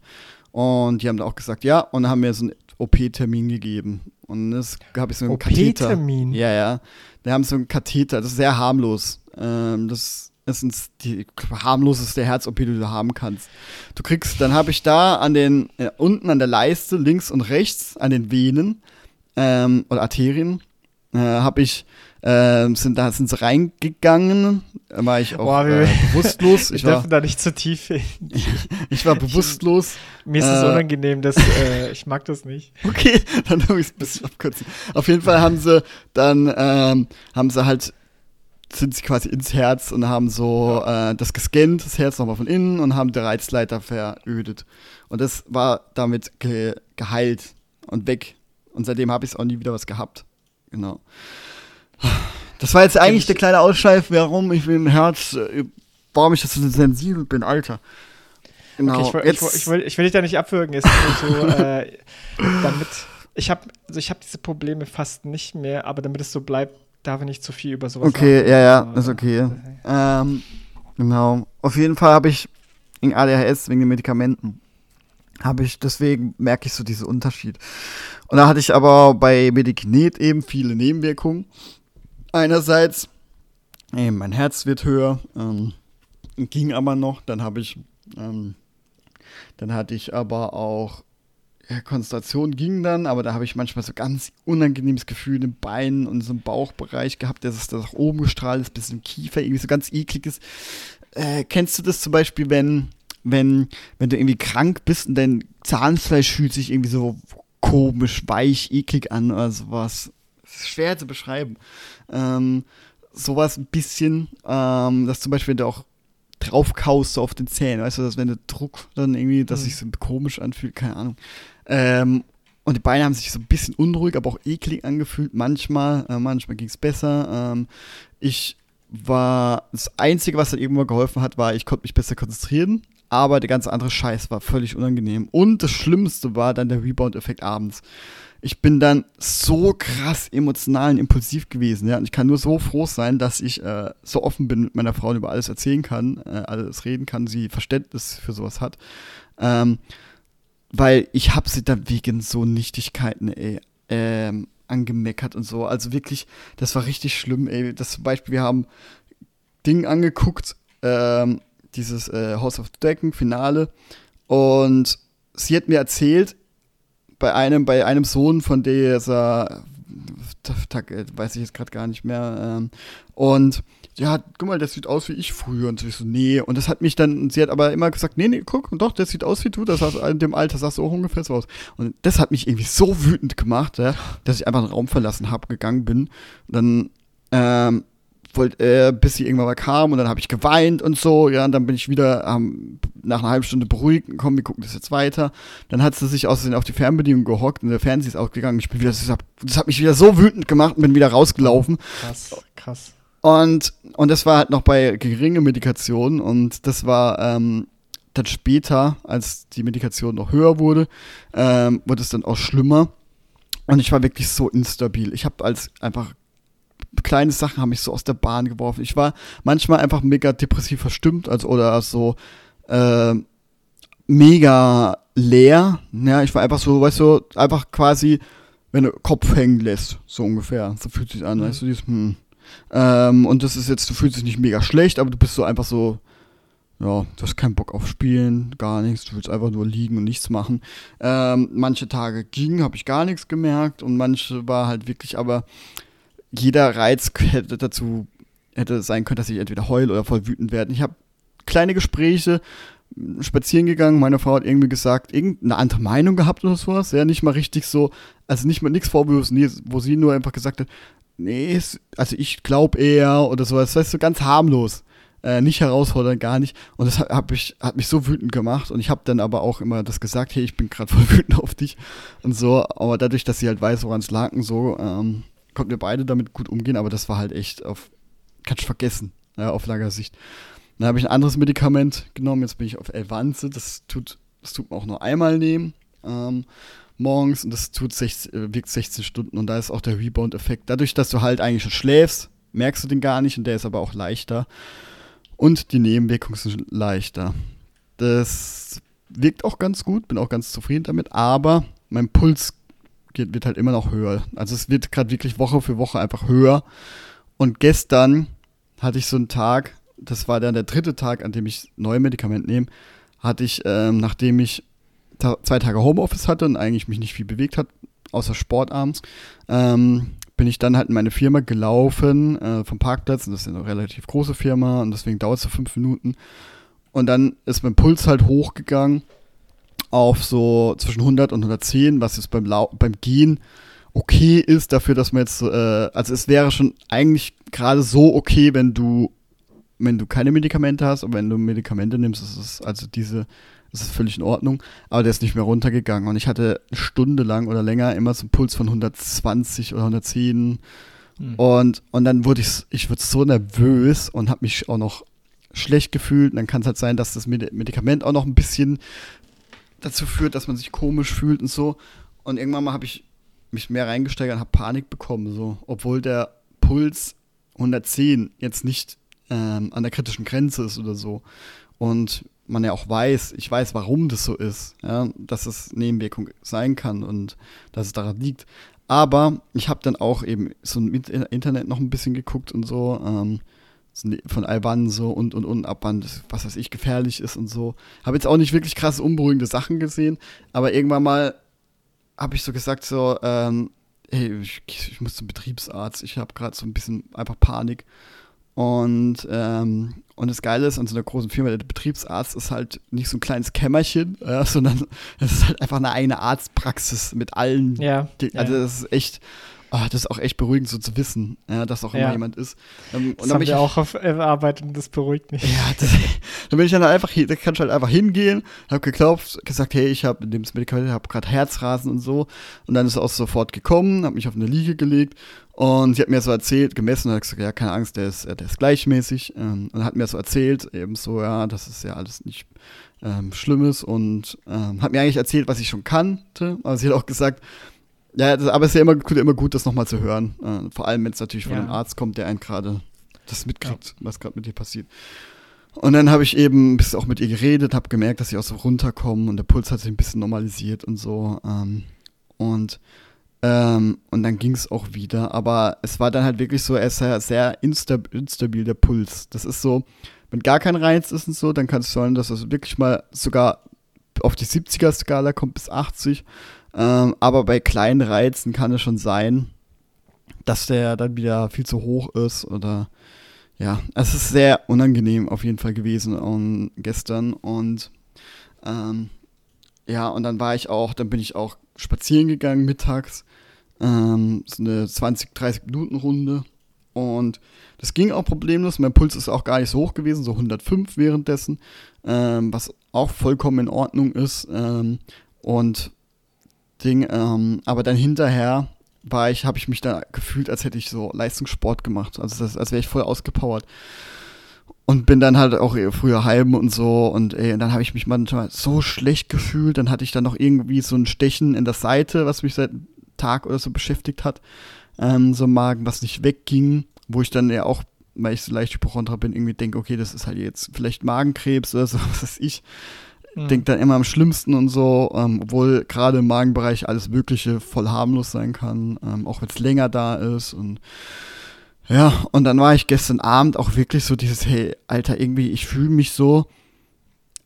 Und die haben da auch gesagt, ja, und haben mir so einen OP-Termin gegeben. Und das habe ich so einen Katheter. OP-Termin? Ja, ja. Die haben so einen Katheter, das ist sehr harmlos. Ähm, das ist die harmloseste Herz-OP, die du haben kannst. Du kriegst, dann habe ich da an den, äh, unten an der Leiste, links und rechts, an den Venen ähm, oder Arterien, äh, habe ich ähm, sind, da sind sie reingegangen, war ich auch Boah, äh, bewusstlos. Ich wir war, dürfen da nicht zu tief hin. ich war bewusstlos. Mir ist es äh, unangenehm, dass, äh, ich mag das nicht. Okay, dann habe ich es ein bisschen abkürzen. Auf jeden Fall haben sie dann, ähm, haben sie halt sind sie quasi ins Herz und haben so ja. äh, das gescannt, das Herz nochmal von innen und haben den Reizleiter verödet. Und das war damit ge geheilt und weg. Und seitdem habe ich auch nie wieder was gehabt. Genau. Das war jetzt eigentlich der kleine Ausschweif, warum ich mit dem Herz, äh, warum ich das so sensibel bin, Alter. Genau. Okay, ich, will, ich, ich, will, ich will dich da nicht abwürgen. Ist so, äh, damit, ich habe also hab diese Probleme fast nicht mehr, aber damit es so bleibt, darf ich nicht zu viel über sowas Okay, sagen. ja, ja, ist okay. Ähm, genau. Auf jeden Fall habe ich in ADHS wegen den Medikamenten habe ich, deswegen merke ich so diesen Unterschied. Und da hatte ich aber bei Medikinet eben viele Nebenwirkungen einerseits, ey, mein Herz wird höher, ähm, ging aber noch. Dann habe ich, ähm, dann hatte ich aber auch ja, Konzentration ging dann, aber da habe ich manchmal so ganz unangenehmes Gefühl im Bein und so im Bauchbereich gehabt, der ist da nach oben gestrahlt ist, bis im Kiefer, irgendwie so ganz eklig ist. Äh, kennst du das zum Beispiel, wenn, wenn, wenn du irgendwie krank bist und dein Zahnfleisch fühlt sich irgendwie so komisch, weich, eklig an oder sowas? Das ist schwer zu beschreiben. Ähm, sowas ein bisschen, ähm, dass zum Beispiel, wenn du auch drauf kaust so auf den Zähnen, weißt du, dass wenn der Druck dann irgendwie, dass mhm. sich so komisch anfühlt, keine Ahnung. Ähm, und die Beine haben sich so ein bisschen unruhig, aber auch eklig angefühlt. Manchmal, äh, manchmal ging es besser. Ähm, ich war, das Einzige, was dann irgendwann geholfen hat, war, ich konnte mich besser konzentrieren. Aber der ganze andere Scheiß war völlig unangenehm. Und das Schlimmste war dann der Rebound-Effekt abends. Ich bin dann so krass emotional und impulsiv gewesen, ja. Und ich kann nur so froh sein, dass ich äh, so offen bin mit meiner Frau und über alles erzählen kann, äh, alles reden kann, sie Verständnis für sowas hat. Ähm, weil ich habe sie dann wegen so Nichtigkeiten, ey, ähm, angemeckert und so. Also wirklich, das war richtig schlimm, ey. Das zum Beispiel, wir haben Ding angeguckt, ähm, dieses äh, House of Dragon Finale und sie hat mir erzählt, bei einem, bei einem Sohn von dieser, weiß ich jetzt gerade gar nicht mehr, ähm, und ja, guck mal, das sieht aus wie ich früher. Und so ich so, nee. Und das hat mich dann, sie hat aber immer gesagt, nee, nee, guck, doch, das sieht aus wie du, das hast, in dem Alter du auch ungefähr so aus. Und das hat mich irgendwie so wütend gemacht, ja, dass ich einfach den Raum verlassen habe, gegangen bin. Und dann, ähm, wollte, äh, bis sie irgendwann mal kam und dann habe ich geweint und so, ja, und dann bin ich wieder ähm, nach einer halben Stunde beruhigt, komm, wir gucken das jetzt weiter. Dann hat sie sich außerdem auf die Fernbedienung gehockt und der Fernseher ist ausgegangen. Ich bin wieder, das hat, das hat mich wieder so wütend gemacht und bin wieder rausgelaufen. Krass, krass. Und, und das war halt noch bei geringen Medikationen und das war ähm, dann später, als die Medikation noch höher wurde, ähm, wurde es dann auch schlimmer. Und ich war wirklich so instabil. Ich habe als einfach kleine Sachen haben mich so aus der Bahn geworfen. Ich war manchmal einfach mega depressiv verstimmt, also oder so äh, mega leer. Ja, ich war einfach so, weißt du, einfach quasi, wenn du Kopf hängen lässt, so ungefähr. So fühlt sich an, mhm. weißt du, dieses, hm, ähm, und das ist jetzt, du fühlst dich nicht mega schlecht, aber du bist so einfach so, ja, du hast keinen Bock auf Spielen, gar nichts, du willst einfach nur liegen und nichts machen. Ähm, manche Tage ging, habe ich gar nichts gemerkt und manche war halt wirklich, aber jeder Reiz hätte dazu, hätte sein können, dass ich entweder heul oder voll wütend werde. Ich habe kleine Gespräche, spazieren gegangen, meine Frau hat irgendwie gesagt, irgendeine andere Meinung gehabt oder sowas, ja, nicht mal richtig so, also nicht mal nichts Vorwürfs, nee, wo sie nur einfach gesagt hat, nee, also ich glaube eher oder sowas. Das heißt so ganz harmlos. Äh, nicht herausfordernd, gar nicht. Und das hat, hab ich, hat mich so wütend gemacht. Und ich habe dann aber auch immer das gesagt, hey, ich bin gerade voll wütend auf dich und so. Aber dadurch, dass sie halt weiß, woran es lag und so, ähm, konnten wir beide damit gut umgehen. Aber das war halt echt auf, kannst vergessen, ja, auf langer Sicht. Dann habe ich ein anderes Medikament genommen. Jetzt bin ich auf Elvanze. Das tut, das tut man auch nur einmal nehmen. Ähm, morgens und das tut 16, äh, wirkt 16 Stunden und da ist auch der Rebound-Effekt. Dadurch, dass du halt eigentlich schon schläfst, merkst du den gar nicht und der ist aber auch leichter. Und die Nebenwirkungen sind leichter. Das wirkt auch ganz gut, bin auch ganz zufrieden damit, aber mein Puls geht, wird halt immer noch höher. Also es wird gerade wirklich Woche für Woche einfach höher. Und gestern hatte ich so einen Tag, das war dann der dritte Tag, an dem ich neue Medikament nehme, hatte ich, ähm, nachdem ich ta zwei Tage Homeoffice hatte und eigentlich mich nicht viel bewegt hat, außer Sport abends, ähm, bin ich dann halt in meine Firma gelaufen äh, vom Parkplatz und das ist eine relativ große Firma und deswegen dauert es so fünf Minuten. Und dann ist mein Puls halt hochgegangen auf so zwischen 100 und 110, was jetzt beim, Lau beim Gehen okay ist dafür, dass man jetzt, äh, also es wäre schon eigentlich gerade so okay, wenn du, wenn du keine Medikamente hast, aber wenn du Medikamente nimmst, ist es also diese ist völlig in Ordnung. Aber der ist nicht mehr runtergegangen. Und ich hatte eine Stunde lang oder länger immer so einen Puls von 120 oder 110. Mhm. Und, und dann wurde ich, ich wurde so nervös und habe mich auch noch schlecht gefühlt. Und dann kann es halt sein, dass das Medikament auch noch ein bisschen dazu führt, dass man sich komisch fühlt und so. Und irgendwann mal habe ich mich mehr reingesteigert und habe Panik bekommen, so. Obwohl der Puls 110 jetzt nicht ähm, an der kritischen Grenze ist oder so. Und man ja auch weiß, ich weiß, warum das so ist, ja, dass es Nebenwirkung sein kann und dass es daran liegt. Aber ich habe dann auch eben so im Internet noch ein bisschen geguckt und so, ähm, von Alban so und und und ab wann das, was weiß ich, gefährlich ist und so. Habe jetzt auch nicht wirklich krasse, unberuhigende Sachen gesehen, aber irgendwann mal habe ich so gesagt, so, ähm, hey, ich, ich muss zum Betriebsarzt, ich habe gerade so ein bisschen einfach Panik. Und, ähm, und das Geile ist an so einer großen Firma, der Betriebsarzt ist halt nicht so ein kleines Kämmerchen, ja, sondern es ist halt einfach eine eigene Arztpraxis mit allen. Ja. Also ja. das ist echt, oh, das ist auch echt beruhigend so zu wissen, ja, dass auch immer Ja. jemand ist. Ähm, Das haben wir auch auf äh, Arbeit und das beruhigt mich. ja, das, dann bin ich dann einfach hier, da kannst du halt einfach hingehen, hab geklopft, gesagt, hey, ich habe das Medikament, habe gerade Herzrasen und so. Und dann ist er auch sofort gekommen, hat mich auf eine Liege gelegt und sie hat mir so erzählt, gemessen, und hat gesagt, ja, keine Angst, der ist, äh, der ist gleichmäßig. Ähm, und hat mir so erzählt, eben so, ja, das ist ja alles nicht ähm, Schlimmes und ähm, hat mir eigentlich erzählt, was ich schon kannte. Aber sie hat auch gesagt, ja, das, aber es ist ja immer, gut- immer gut, das nochmal zu hören. Äh, vor allem, wenn es natürlich von Ja. einem Arzt kommt, der einen gerade das mitkriegt, was gerade mit dir passiert. Und dann habe ich eben ein bisschen auch mit ihr geredet, habe gemerkt, dass ich auch so runterkomme und der Puls hat sich ein bisschen normalisiert und so. Ähm, und, ähm, und dann ging es auch wieder. Aber es war dann halt wirklich so, er ist ja sehr instab instabil, der Puls. Das ist so, wenn gar kein Reiz ist und so, dann kann es sein, dass es wirklich mal sogar auf die 70er-Skala kommt bis 80. Ähm, aber bei kleinen Reizen kann es schon sein, dass der dann wieder viel zu hoch ist oder ja, es ist sehr unangenehm auf jeden Fall gewesen und gestern und ähm, ja, und dann war ich auch, dann bin ich auch spazieren gegangen mittags, ähm, so eine 20, 30 Minuten Runde und das ging auch problemlos. Mein Puls ist auch gar nicht so hoch gewesen, so 105 währenddessen, ähm, was auch vollkommen in Ordnung ist ähm, und Ding, ähm, aber dann hinterher war ich, habe ich mich da gefühlt, als hätte ich so Leistungssport gemacht, also das, als wäre ich voll ausgepowert. Und bin dann halt auch früher heim und so und ey, und dann habe ich mich manchmal so schlecht gefühlt, dann hatte ich dann noch irgendwie so ein Stechen in der Seite, was mich seit einem Tag oder so beschäftigt hat, ähm, so Magen, was nicht wegging, wo ich dann ja auch, weil ich so leicht Hypochondra bin, irgendwie denke, okay, das ist halt jetzt vielleicht Magenkrebs oder so, was weiß ich Mhm. denkt dann immer am schlimmsten und so, ähm, obwohl gerade im Magenbereich alles Mögliche voll harmlos sein kann, ähm, auch wenn es länger da ist und ja, und dann war ich gestern Abend auch wirklich so dieses, hey, Alter, irgendwie, ich fühle mich so,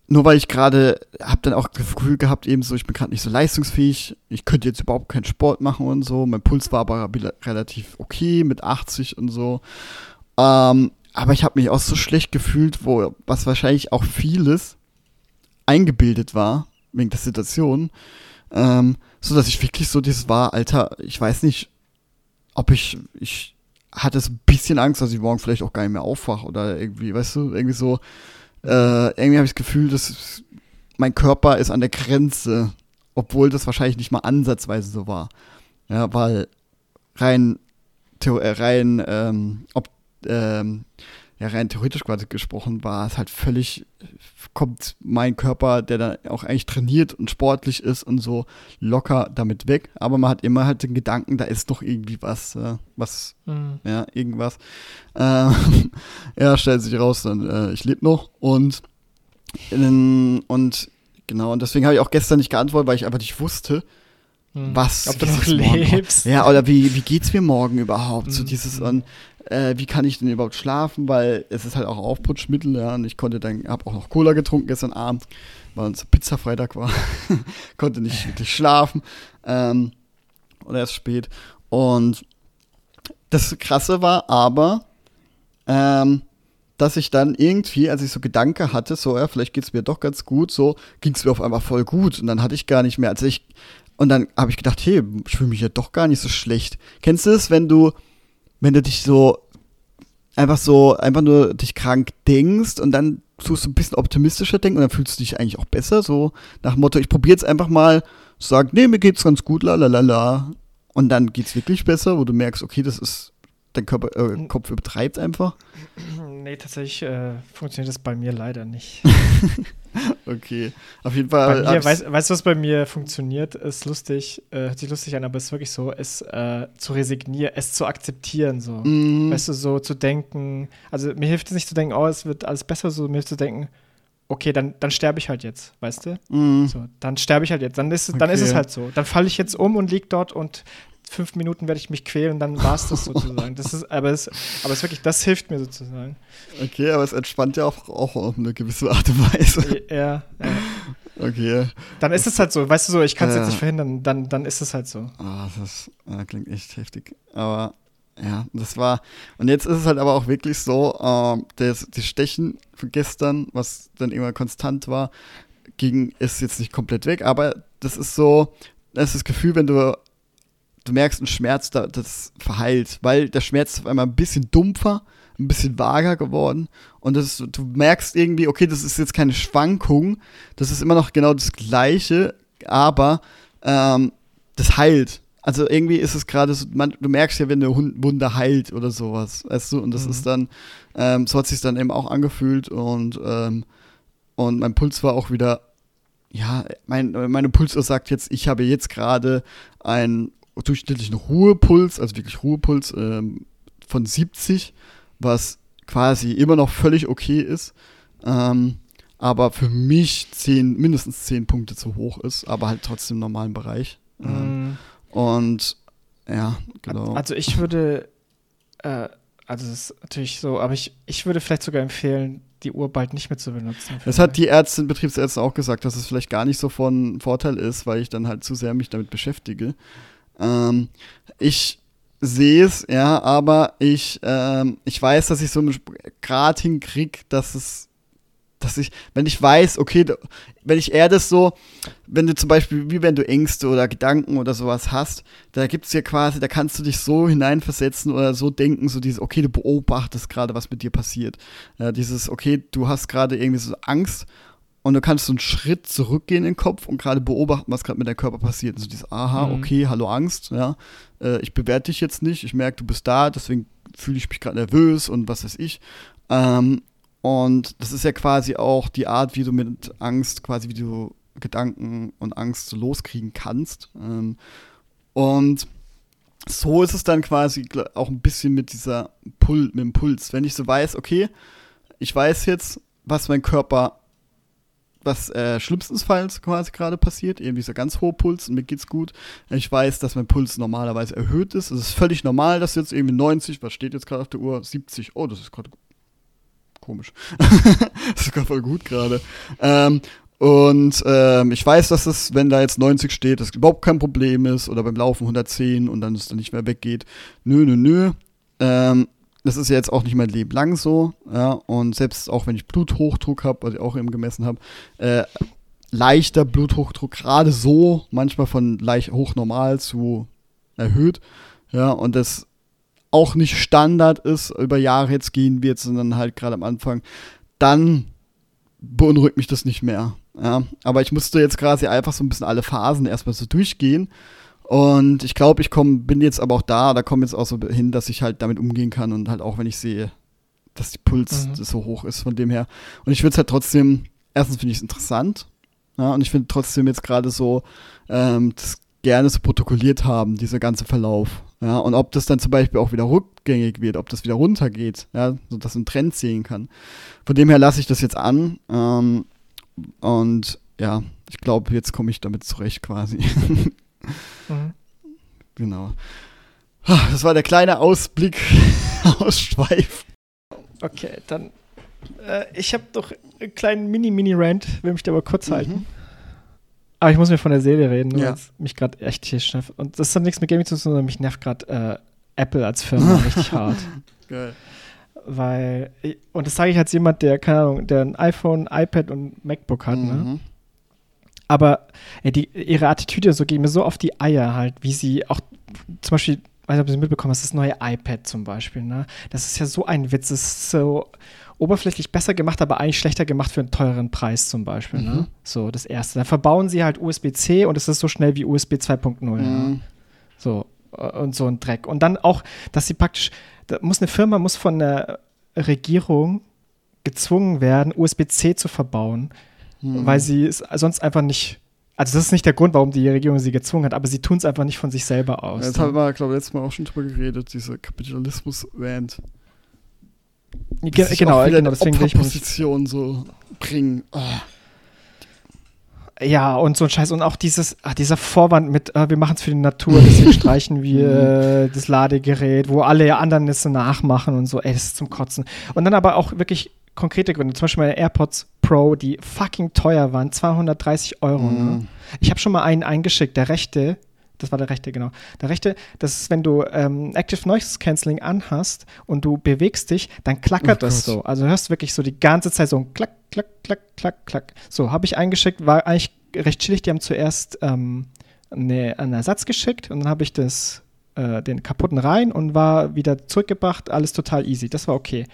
nur weil ich gerade, hab dann auch das Gefühl gehabt, eben so, ich bin gerade nicht so leistungsfähig, ich könnte jetzt überhaupt keinen Sport machen und so, mein Puls war aber rela- relativ okay mit 80 und so, ähm, aber ich habe mich auch so schlecht gefühlt, wo, was wahrscheinlich auch vieles eingebildet war, wegen der Situation, ähm, so dass ich wirklich so dieses war, Alter, ich weiß nicht, ob ich, ich hatte so ein bisschen Angst, dass ich morgen vielleicht auch gar nicht mehr aufwache oder irgendwie, weißt du, irgendwie so, äh, irgendwie habe ich das Gefühl, dass mein Körper ist an der Grenze, obwohl das wahrscheinlich nicht mal ansatzweise so war. Ja, weil rein, äh, rein, ähm, ob, ähm, ja, rein theoretisch quasi gesprochen war es halt völlig, kommt mein Körper, der dann auch eigentlich trainiert und sportlich ist und so locker damit weg. Aber man hat immer halt den Gedanken, da ist doch irgendwie was, äh, was, Mhm. ja, irgendwas. Ähm, ja, stellt sich raus, dann, äh, ich lebe noch und, ähm, und genau, und deswegen habe ich auch gestern nicht geantwortet, weil ich einfach nicht wusste, Mhm. was Ob du noch lebst. Ja, oder wie, wie geht's mir morgen überhaupt? So Mhm. dieses und äh, wie kann ich denn überhaupt schlafen? Weil es ist halt auch Aufputschmittel, ja, und ich konnte dann, habe auch noch Cola getrunken gestern Abend, weil unser Pizza-Freitag war. konnte nicht wirklich schlafen. Ähm, oder erst spät. Und das Krasse war aber, ähm, dass ich dann irgendwie, als ich so Gedanke hatte, so, ja, vielleicht geht's mir doch ganz gut, so, ging's mir auf einmal voll gut. Und dann hatte ich gar nicht mehr, als ich, und dann habe ich gedacht, hey, ich fühle mich ja doch gar nicht so schlecht. Kennst du es, wenn du, wenn du dich so, einfach so, einfach nur dich krank denkst und dann tust du ein bisschen optimistischer denken und dann fühlst du dich eigentlich auch besser, so nach dem Motto, ich probiere jetzt einfach mal, sag, nee, mir geht's ganz gut, la la la la. Und dann geht's wirklich besser, wo du merkst, okay, das ist, dein Körper, äh, Kopf übertreibt einfach. Nee, tatsächlich äh, funktioniert das bei mir leider nicht. Okay. Auf jeden Bei Fall. mir, hab's- weißt, weißt du, was bei mir funktioniert? Ist lustig, äh, hört sich lustig an, aber ist wirklich so, ist äh, zu resignieren, es zu akzeptieren, so. Mhm. Weißt du, so zu denken, also mir hilft es nicht zu denken, oh, es wird alles besser, so mir hilft zu denken, okay, dann, dann sterbe ich halt jetzt, weißt du? Mhm. So, dann sterbe ich halt jetzt, dann ist, es- dann ist es Okay. halt so. Dann falle ich jetzt um und lieg dort und fünf Minuten werde ich mich quälen dann war es das sozusagen. Das ist, aber es, aber es wirklich, das hilft mir sozusagen. Okay, aber es entspannt ja auch, auch auf eine gewisse Art und Weise. Ja, ja. Okay. Dann ist es halt so, weißt du so, ich kann es ja. jetzt nicht verhindern, dann, dann ist es halt so. Oh, das, das klingt echt heftig. Aber ja, das war. Und jetzt ist es halt aber auch wirklich so, äh, das, das Stechen von gestern, was dann immer konstant war, ging, ist jetzt nicht komplett weg, aber das ist so, das ist das Gefühl, wenn du, du merkst einen Schmerz, da, das verheilt, weil der Schmerz ist auf einmal ein bisschen dumpfer, ein bisschen vager geworden und das, du merkst irgendwie, okay, das ist jetzt keine Schwankung, das ist immer noch genau das Gleiche, aber ähm, das heilt. Also irgendwie ist es gerade so, man, du merkst ja, wenn eine Wunde heilt oder sowas, weißt du, und das mhm. ist dann, ähm, so hat sich dann eben auch angefühlt und, ähm, und mein Puls war auch wieder, ja, mein, meine Pulsuhr sagt jetzt, ich habe jetzt gerade einen durchschnittlichen Ruhepuls, also wirklich Ruhepuls ähm, von 70, was quasi immer noch völlig okay ist. Ähm, aber für mich zehn, mindestens 10 Punkte zu hoch ist, aber halt trotzdem im normalen Bereich. Ähm, mm. Und ja, genau. Also ich würde, äh, also das ist natürlich so, aber ich, ich würde vielleicht sogar empfehlen, die Uhr bald nicht mehr zu benutzen. Das hat die Ärztin, Betriebsärztin auch gesagt, dass es vielleicht gar nicht so von Vorteil ist, weil ich dann halt zu sehr mich damit beschäftige. Ähm, ich sehe es, ja, aber ich, ähm, ich weiß, dass ich so einen Grad hinkriege, dass es dass ich, wenn ich weiß, okay, wenn ich eher das so, wenn du zum Beispiel, wie wenn du Ängste oder Gedanken oder sowas hast, da gibt es ja quasi, da kannst du dich so hineinversetzen oder so denken, so dieses, okay, du beobachtest gerade, was mit dir passiert. Ja, dieses, okay, du hast gerade irgendwie so Angst und du kannst so einen Schritt zurückgehen in den Kopf und gerade beobachten, was gerade mit deinem Körper passiert. Und so dieses, aha, mhm. okay, hallo Angst, ja, äh, ich bewerte dich jetzt nicht, ich merke, du bist da, deswegen fühle ich mich gerade nervös und was weiß ich. Ähm, und das ist ja quasi auch die Art, wie du mit Angst, quasi wie du Gedanken und Angst loskriegen kannst. Ähm, und so ist es dann quasi auch ein bisschen mit dieser Pul mit dem Puls. Wenn ich so weiß, okay, ich weiß jetzt, was mein Körper, was äh, schlimmstenfalls quasi gerade passiert, eben dieser ganz hohe Puls und mir geht's gut. Ich weiß, dass mein Puls normalerweise erhöht ist. Es ist völlig normal, dass jetzt irgendwie 90, was steht jetzt gerade auf der Uhr? 70, oh, das ist gerade komisch. das ist voll gut gerade. Ähm, und ähm, ich weiß, dass es, wenn da jetzt 90 steht, das überhaupt kein Problem ist oder beim Laufen 110 und dann es dann nicht mehr weggeht. Nö, nö, nö. Ähm, das ist ja jetzt auch nicht mein Leben lang so. Ja, und selbst auch wenn ich Bluthochdruck habe, was ich auch eben gemessen habe, äh, leichter Bluthochdruck, gerade so, manchmal von leicht hochnormal zu erhöht. Ja, und das auch nicht Standard ist, über Jahre jetzt gehen wird, sondern halt gerade am Anfang, dann beunruhigt mich das nicht mehr. Ja, aber ich musste jetzt quasi einfach so ein bisschen alle Phasen erstmal so durchgehen. Und ich glaube, ich komm, bin jetzt aber auch da, da komme jetzt auch so hin, dass ich halt damit umgehen kann und halt auch, wenn ich sehe, dass die Puls mhm. so hoch ist von dem her. Und ich würde es halt trotzdem, erstens finde ich es interessant, ja, und ich finde trotzdem jetzt gerade so, ähm, das gerne so protokolliert haben, dieser ganze Verlauf. Ja, und ob das dann zum Beispiel auch wieder rückgängig wird, ob das wieder runtergeht, ja, sodass ein Trend sehen kann. Von dem her lasse ich das jetzt an. Ähm, und ja, ich glaube, jetzt komme ich damit zurecht quasi. mhm. Genau. Das war der kleine Ausblick, Ausschweif. Okay, dann. Äh, ich habe doch einen kleinen Mini-Mini-Rant, will mich da aber kurz mhm. halten. Aber ich muss mir von der Serie reden, ja. weil es mich gerade echt hier nervt. Und das hat nichts mit Gaming zu tun, sondern mich nervt gerade äh, Apple als Firma richtig hart. Geil. Weil, und das sage ich als jemand, der, keine Ahnung, der ein iPhone, iPad und MacBook hat, ne? mhm. ne? Aber ey, die, ihre Attitüde so geht mir so auf die Eier halt, wie sie auch zum Beispiel, weiß nicht, ob Sie mitbekommen hast, das neue iPad zum Beispiel, ne? Das ist ja so ein Witz, das ist so oberflächlich besser gemacht, aber eigentlich schlechter gemacht für einen teureren Preis zum Beispiel. Ne? Mhm. Ne? So, das erste. Dann verbauen sie halt USB-C und es ist so schnell wie USB 2.0. Mhm. Ja? So, äh, und so ein Dreck. Und dann auch, dass sie praktisch, da muss eine Firma muss von der Regierung gezwungen werden, USB-C zu verbauen, mhm. weil sie es sonst einfach nicht also das ist nicht der Grund, warum die Regierung sie gezwungen hat, aber sie tun es einfach nicht von sich selber aus. Ja, das haben wir, glaube ich, letztes Mal auch schon drüber geredet, dieser Kapitalismus-Rant. Ge genau, genau, deswegen will ich Position so bringen. Oh. Ja, und so ein Scheiß. Und auch dieses, ach, dieser Vorwand mit, äh, wir machen es für die Natur, deswegen streichen wir das Ladegerät, wo alle anderen es nachmachen und so. Ey, das ist zum Kotzen. Und dann aber auch wirklich konkrete Gründe. Zum Beispiel meine AirPods Pro, die fucking teuer waren, 230 Euro. Ne? Mhm. Ne? Ich habe schon mal einen eingeschickt, der rechte, das war der rechte, genau. Der rechte, das ist, wenn du ähm, Active Noise Cancelling anhast und du bewegst dich, dann klackert oh das so. Also hörst du wirklich so die ganze Zeit so ein Klack, Klack, Klack, Klack, Klack. So, habe ich eingeschickt, war eigentlich recht chillig. Die haben zuerst ähm, eine, einen Ersatz geschickt und dann habe ich das äh, den kaputten rein und war wieder zurückgebracht, alles total easy. Das war okay.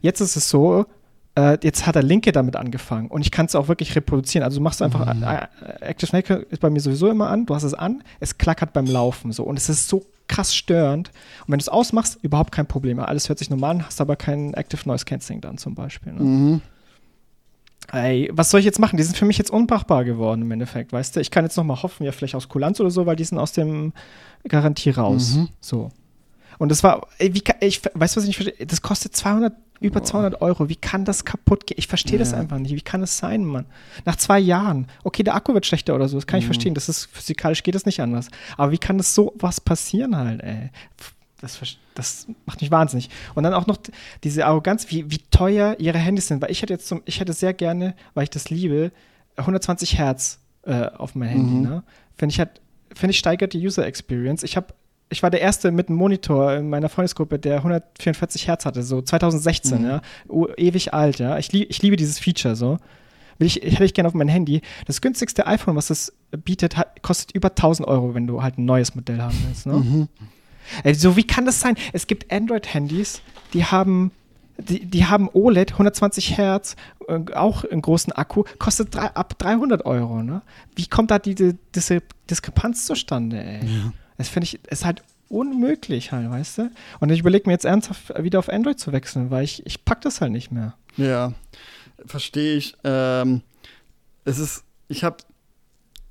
Jetzt ist es so, äh, jetzt hat der Linke damit angefangen und ich kann es auch wirklich reproduzieren. Also du machst einfach, mhm. äh, Active Maker ist bei mir sowieso immer an, du hast es an, es klackert beim Laufen so und es ist so krass störend. Und wenn du es ausmachst, überhaupt kein Problem. Alles hört sich normal an, hast aber kein Active Noise Cancelling dann zum Beispiel. Ne? Mhm. Ey, was soll ich jetzt machen? Die sind für mich jetzt unbrauchbar geworden im Endeffekt, weißt du? Ich kann jetzt noch mal hoffen, ja, vielleicht aus Kulanz oder so, weil die sind aus dem Garantie raus. Mhm. So. Und das war, ey, wie ich weiß, was ich nicht verstehe. Das kostet 200 über Boah. 200 Euro. Wie kann das kaputt gehen? Ich verstehe ja. das einfach nicht. Wie kann das sein, Mann? Nach zwei Jahren. Okay, der Akku wird schlechter oder so. Das kann mhm. ich verstehen. Das ist physikalisch geht das nicht anders. Aber wie kann das so was passieren halt, ey? Das, das macht mich wahnsinnig. Und dann auch noch diese Arroganz, wie, wie teuer ihre Handys sind. Weil ich hätte jetzt zum, ich hätte sehr gerne, weil ich das liebe, 120 Hertz äh, auf mein Handy. Mhm. Ne? Finde ich halt, finde ich steigert die User Experience. Ich habe ich war der Erste mit einem Monitor in meiner Freundesgruppe, der 144 Hertz hatte, so 2016, mhm. ja. Ewig alt, ja. Ich, lieb, ich liebe dieses Feature so. Will ich, hätte ich gerne auf mein Handy. Das günstigste iPhone, was es bietet, hat, kostet über 1000 Euro, wenn du halt ein neues Modell haben willst. Ne? Mhm. Also, wie kann das sein? Es gibt Android-Handys, die haben die, die haben OLED, 120 Hertz, äh, auch einen großen Akku, kostet drei, ab 300 Euro. Ne? Wie kommt da diese, diese Diskrepanz zustande, ey? Ja. Das finde ich, ist halt unmöglich halt, weißt du? Und ich überlege mir jetzt ernsthaft wieder auf Android zu wechseln, weil ich, ich pack das halt nicht mehr. Ja, verstehe ich. Ähm, es ist, ich habe,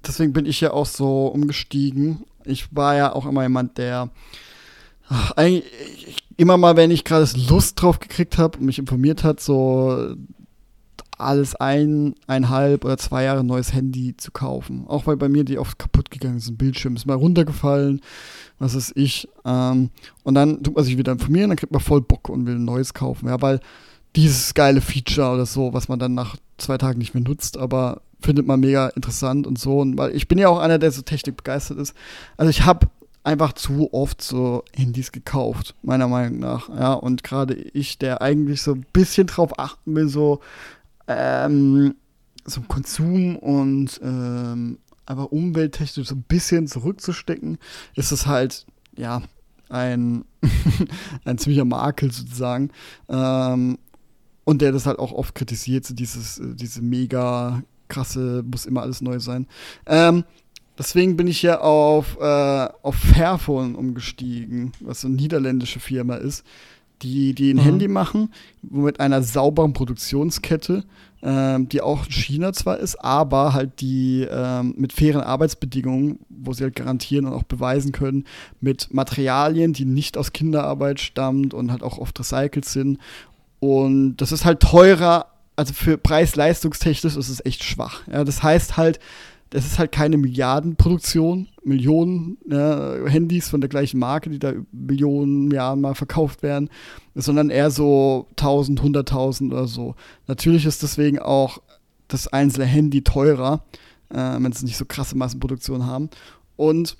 deswegen bin ich ja auch so umgestiegen. Ich war ja auch immer jemand, der ach, eigentlich immer mal, wenn ich gerade Lust drauf gekriegt habe und mich informiert hat, so alles ein, eineinhalb oder zwei Jahre neues Handy zu kaufen. Auch weil bei mir die oft kaputt gegangen sind. Bildschirm ist mal runtergefallen, was ist ich. Ähm, und dann tut man sich wieder informieren, dann kriegt man voll Bock und will ein neues kaufen. Ja, weil dieses geile Feature oder so, was man dann nach zwei Tagen nicht mehr nutzt, aber findet man mega interessant und so. Und weil ich bin ja auch einer, der so Technik begeistert ist. Also ich habe einfach zu oft so Handys gekauft, meiner Meinung nach. Ja, und gerade ich, der eigentlich so ein bisschen drauf achten will, so ähm, so Konsum und ähm, aber umwelttechnisch so ein bisschen zurückzustecken, ist es halt, ja, ein, ein ziemlicher Makel sozusagen. Ähm, und der das halt auch oft kritisiert, so dieses, diese mega krasse, muss immer alles neu sein. Ähm, deswegen bin ich ja auf, äh, auf Fairphone umgestiegen, was so eine niederländische Firma ist die, die ein mhm. Handy machen, mit einer sauberen Produktionskette, ähm, die auch in China zwar ist, aber halt die ähm, mit fairen Arbeitsbedingungen, wo sie halt garantieren und auch beweisen können, mit Materialien, die nicht aus Kinderarbeit stammt und halt auch oft recycelt sind. Und das ist halt teurer, also für Preis-Leistungstechnisch ist es echt schwach. Ja, das heißt halt, das ist halt keine Milliardenproduktion, Millionen ja, Handys von der gleichen Marke, die da Millionen Jahren mal verkauft werden, sondern eher so 1000, 100.000 oder so. Natürlich ist deswegen auch das einzelne Handy teurer, äh, wenn es nicht so krasse Massenproduktion haben. Und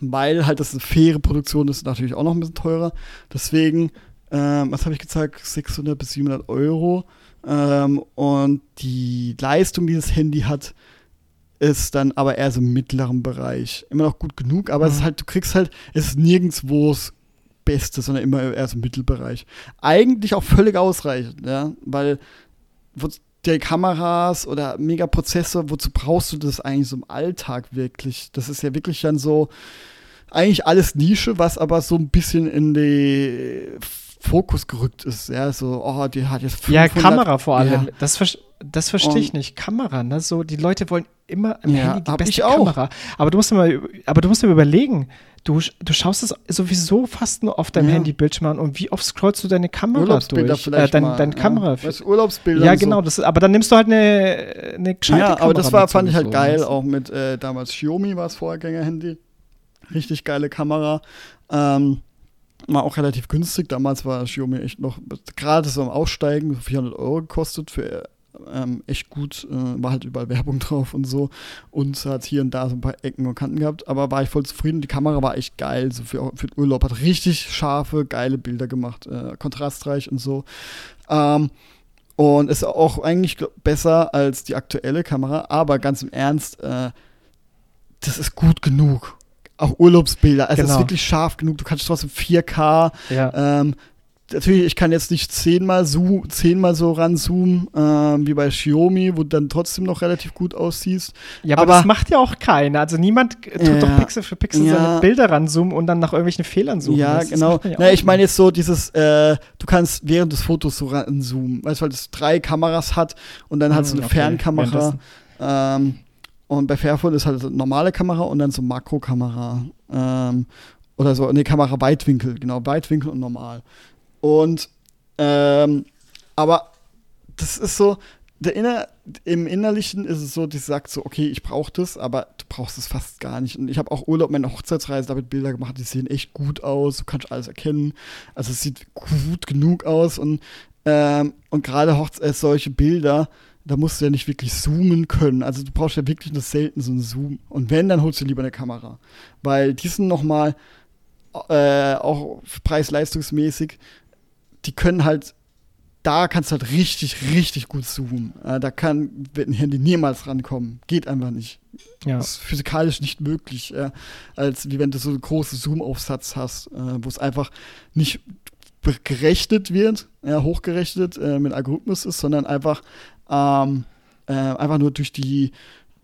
weil halt das eine faire Produktion ist, natürlich auch noch ein bisschen teurer. Deswegen, äh, was habe ich gezeigt, 600 bis 700 Euro. Ähm, und die Leistung, die das Handy hat, ist dann aber eher so im mittleren Bereich. Immer noch gut genug, aber mhm. es ist mhm. halt, du kriegst halt, es ist nirgendwo das Beste, sondern immer eher so im Mittelbereich. Eigentlich auch völlig ausreichend, ja, weil die Kameras oder Megaprozessor, wozu brauchst du das eigentlich so im Alltag wirklich? Das ist ja wirklich dann so, eigentlich alles Nische, was aber so ein bisschen in die Fokus gerückt ist. Ja, so, oh, die hat jetzt 500, Ja, Kamera vor allem. Ja. Das, das verstehe ich nicht. Kamera, ne? So, die Leute wollen immer im ja, Handy die beste Kamera. Aber du musst mal, aber du musst dir überlegen, du, du schaust es sowieso fast nur auf deinem Ja. Handybildschirm an und wie oft scrollst du deine Kamera Urlaubsbilder durch? vielleicht dein, mal, deine ja. Kamera. Weißt du, Urlaubsbilder ja, und so. genau. Das aber dann nimmst du halt eine, eine gescheite Ja, aber das Kamera war, fand ich halt geil, auch mit äh, damals Xiaomi war es Vorgänger-Handy. Richtig geile Kamera. Ähm, war auch relativ günstig. Damals war Xiaomi echt noch gerade so am Aussteigen, so 400 Euro gekostet für ähm, echt gut. Äh, war halt überall Werbung drauf und so. Und hat hier und da so ein paar Ecken und Kanten gehabt. Aber war ich voll zufrieden. Die Kamera war echt geil. So für, für den Urlaub hat richtig scharfe, geile Bilder gemacht. Äh, kontrastreich und so. Ähm, und ist auch eigentlich besser als die aktuelle Kamera, aber ganz im Ernst, äh, das ist gut genug. Auch Urlaubsbilder, also es ist Genau. wirklich scharf genug. Du kannst trotzdem 4K. Ja. Ähm, natürlich, ich kann jetzt nicht zehnmal, so, zehnmal so ranzoomen ähm, wie bei Xiaomi, wo du dann trotzdem noch relativ gut aussiehst. ja, aber, aber- das macht ja auch keiner. Also niemand tut Ja. doch Pixel für Pixel Ja. seine Bilder ranzoomen und dann nach irgendwelchen Fehlern suchen. Ja, Das- genau. ja Na, ich meine jetzt so dieses, äh, du kannst während des Fotos so ranzoomen, weißt du, weil es drei Kameras hat und dann hat es Hm, eine okay, Fernkamera. Ähm, und bei Fairphone ist halt eine normale Kamera und dann so Makrokamera. Ähm, oder so, ne, Kamera Weitwinkel, genau, Weitwinkel und normal. Und, ähm, aber das ist so, der Inner, im Innerlichen ist es so, die sagt so, okay, ich brauche das, aber du brauchst es fast gar nicht. Und ich habe auch Urlaub, meine Hochzeitsreise, damit Bilder gemacht, die sehen echt gut aus, du kannst alles erkennen. Also es sieht gut genug aus und, ähm, und gerade äh, solche Bilder, da musst du ja nicht wirklich zoomen können. Also du brauchst ja wirklich nur selten so einen Zoom. Und wenn, dann holst du lieber eine Kamera. Weil die sind noch mal äh, auch preis-leistungsmäßig, die können halt, da kannst du halt richtig, richtig gut zoomen. Äh, da kann wird ein Handy niemals rankommen. Geht einfach nicht. Ja. Das ist physikalisch nicht möglich, äh, als wie wenn du so einen großen Zoom-Aufsatz hast, äh, wo es einfach nicht gerechnet wird, hochgerechnet mit Algorithmus ist, sondern einfach, ähm, äh, einfach nur durch die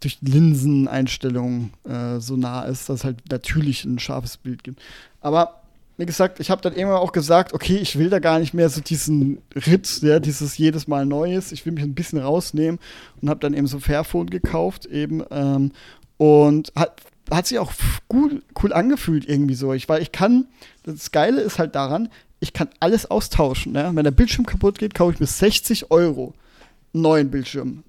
durch Linseneinstellungen äh, so nah ist, dass halt natürlich ein scharfes Bild gibt. Aber wie gesagt, ich habe dann irgendwann auch gesagt, okay, ich will da gar nicht mehr so diesen Ritt, ja, dieses jedes Mal Neues. Ich will mich ein bisschen rausnehmen und habe dann eben so Fairphone gekauft eben ähm, und hat, hat sich auch gut, cool angefühlt irgendwie so. Ich, weil ich kann, das Geile ist halt daran, ich kann alles austauschen. Ja? Wenn der Bildschirm kaputt geht, kaufe ich mir 60 Euro einen neuen Bildschirm.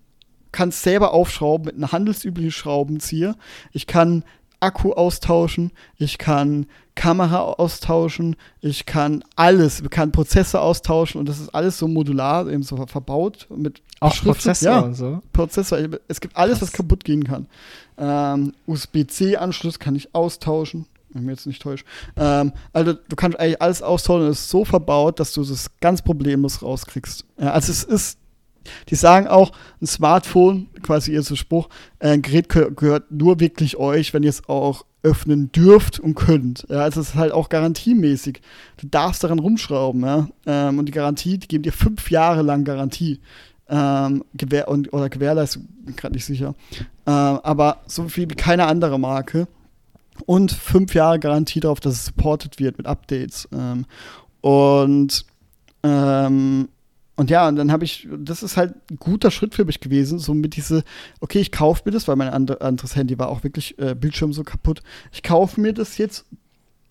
Kann es selber aufschrauben mit einem handelsüblichen Schraubenzieher. Ich kann Akku austauschen, ich kann Kamera austauschen, ich kann alles, ich kann Prozessor austauschen und das ist alles so modular eben so verbaut mit Auch. Prozessor Ja, und so. Prozessor. Es gibt alles, was Krass. kaputt gehen kann. Ähm, USB-C-Anschluss kann ich austauschen. Wenn ich mich jetzt nicht täusche. Ähm, also du kannst eigentlich alles austauschen und es ist so verbaut, dass du das ganz problemlos rauskriegst. Ja, also es ist, die sagen auch, ein Smartphone, quasi ihr so Spruch, äh, ein Gerät gehö- gehört nur wirklich euch, wenn ihr es auch öffnen dürft und könnt. Ja, also es ist halt auch garantiemäßig. Du darfst daran rumschrauben, ja. Ähm, und die Garantie, die geben dir fünf Jahre lang Garantie. Ähm, Gewähr und, oder Gewährleistung, bin gerade nicht sicher. Ähm, aber so viel wie keine andere Marke. Und fünf Jahre Garantie darauf, dass es supported wird mit Updates. Ähm, und ähm, und ja, und dann habe ich, das ist halt ein guter Schritt für mich gewesen, so mit diese, okay, ich kaufe mir das, weil mein andre, anderes Handy war auch wirklich äh, Bildschirm so kaputt. Ich kaufe mir das jetzt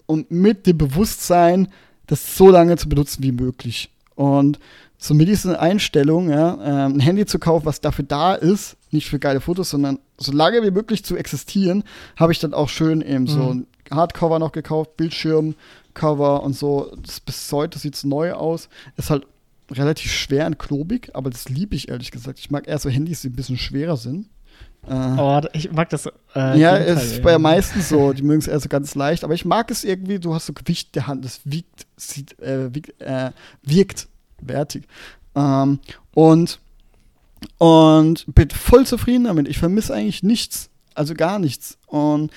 und mit dem Bewusstsein, das so lange zu benutzen wie möglich. Und so mit dieser Einstellung, ja, ähm, ein Handy zu kaufen, was dafür da ist, nicht für geile Fotos, sondern so lange wie möglich zu existieren, habe ich dann auch schön eben so Mhm. ein Hardcover noch gekauft, Bildschirmcover und so. Das bis heute sieht es neu aus. Ist halt relativ schwer und klobig, aber das liebe ich ehrlich gesagt. Ich mag eher so Handys, die ein bisschen schwerer sind. Äh, Oh, ich mag das. Äh, ja, es ist bei meisten so. Die mögen es eher so ganz leicht. Aber ich mag es irgendwie, du hast so Gewicht der Hand. Das wiegt, sieht, äh, wiegt, äh, wirkt wertig. Ähm, und, und bin voll zufrieden damit. Ich vermisse eigentlich nichts. Also gar nichts. Und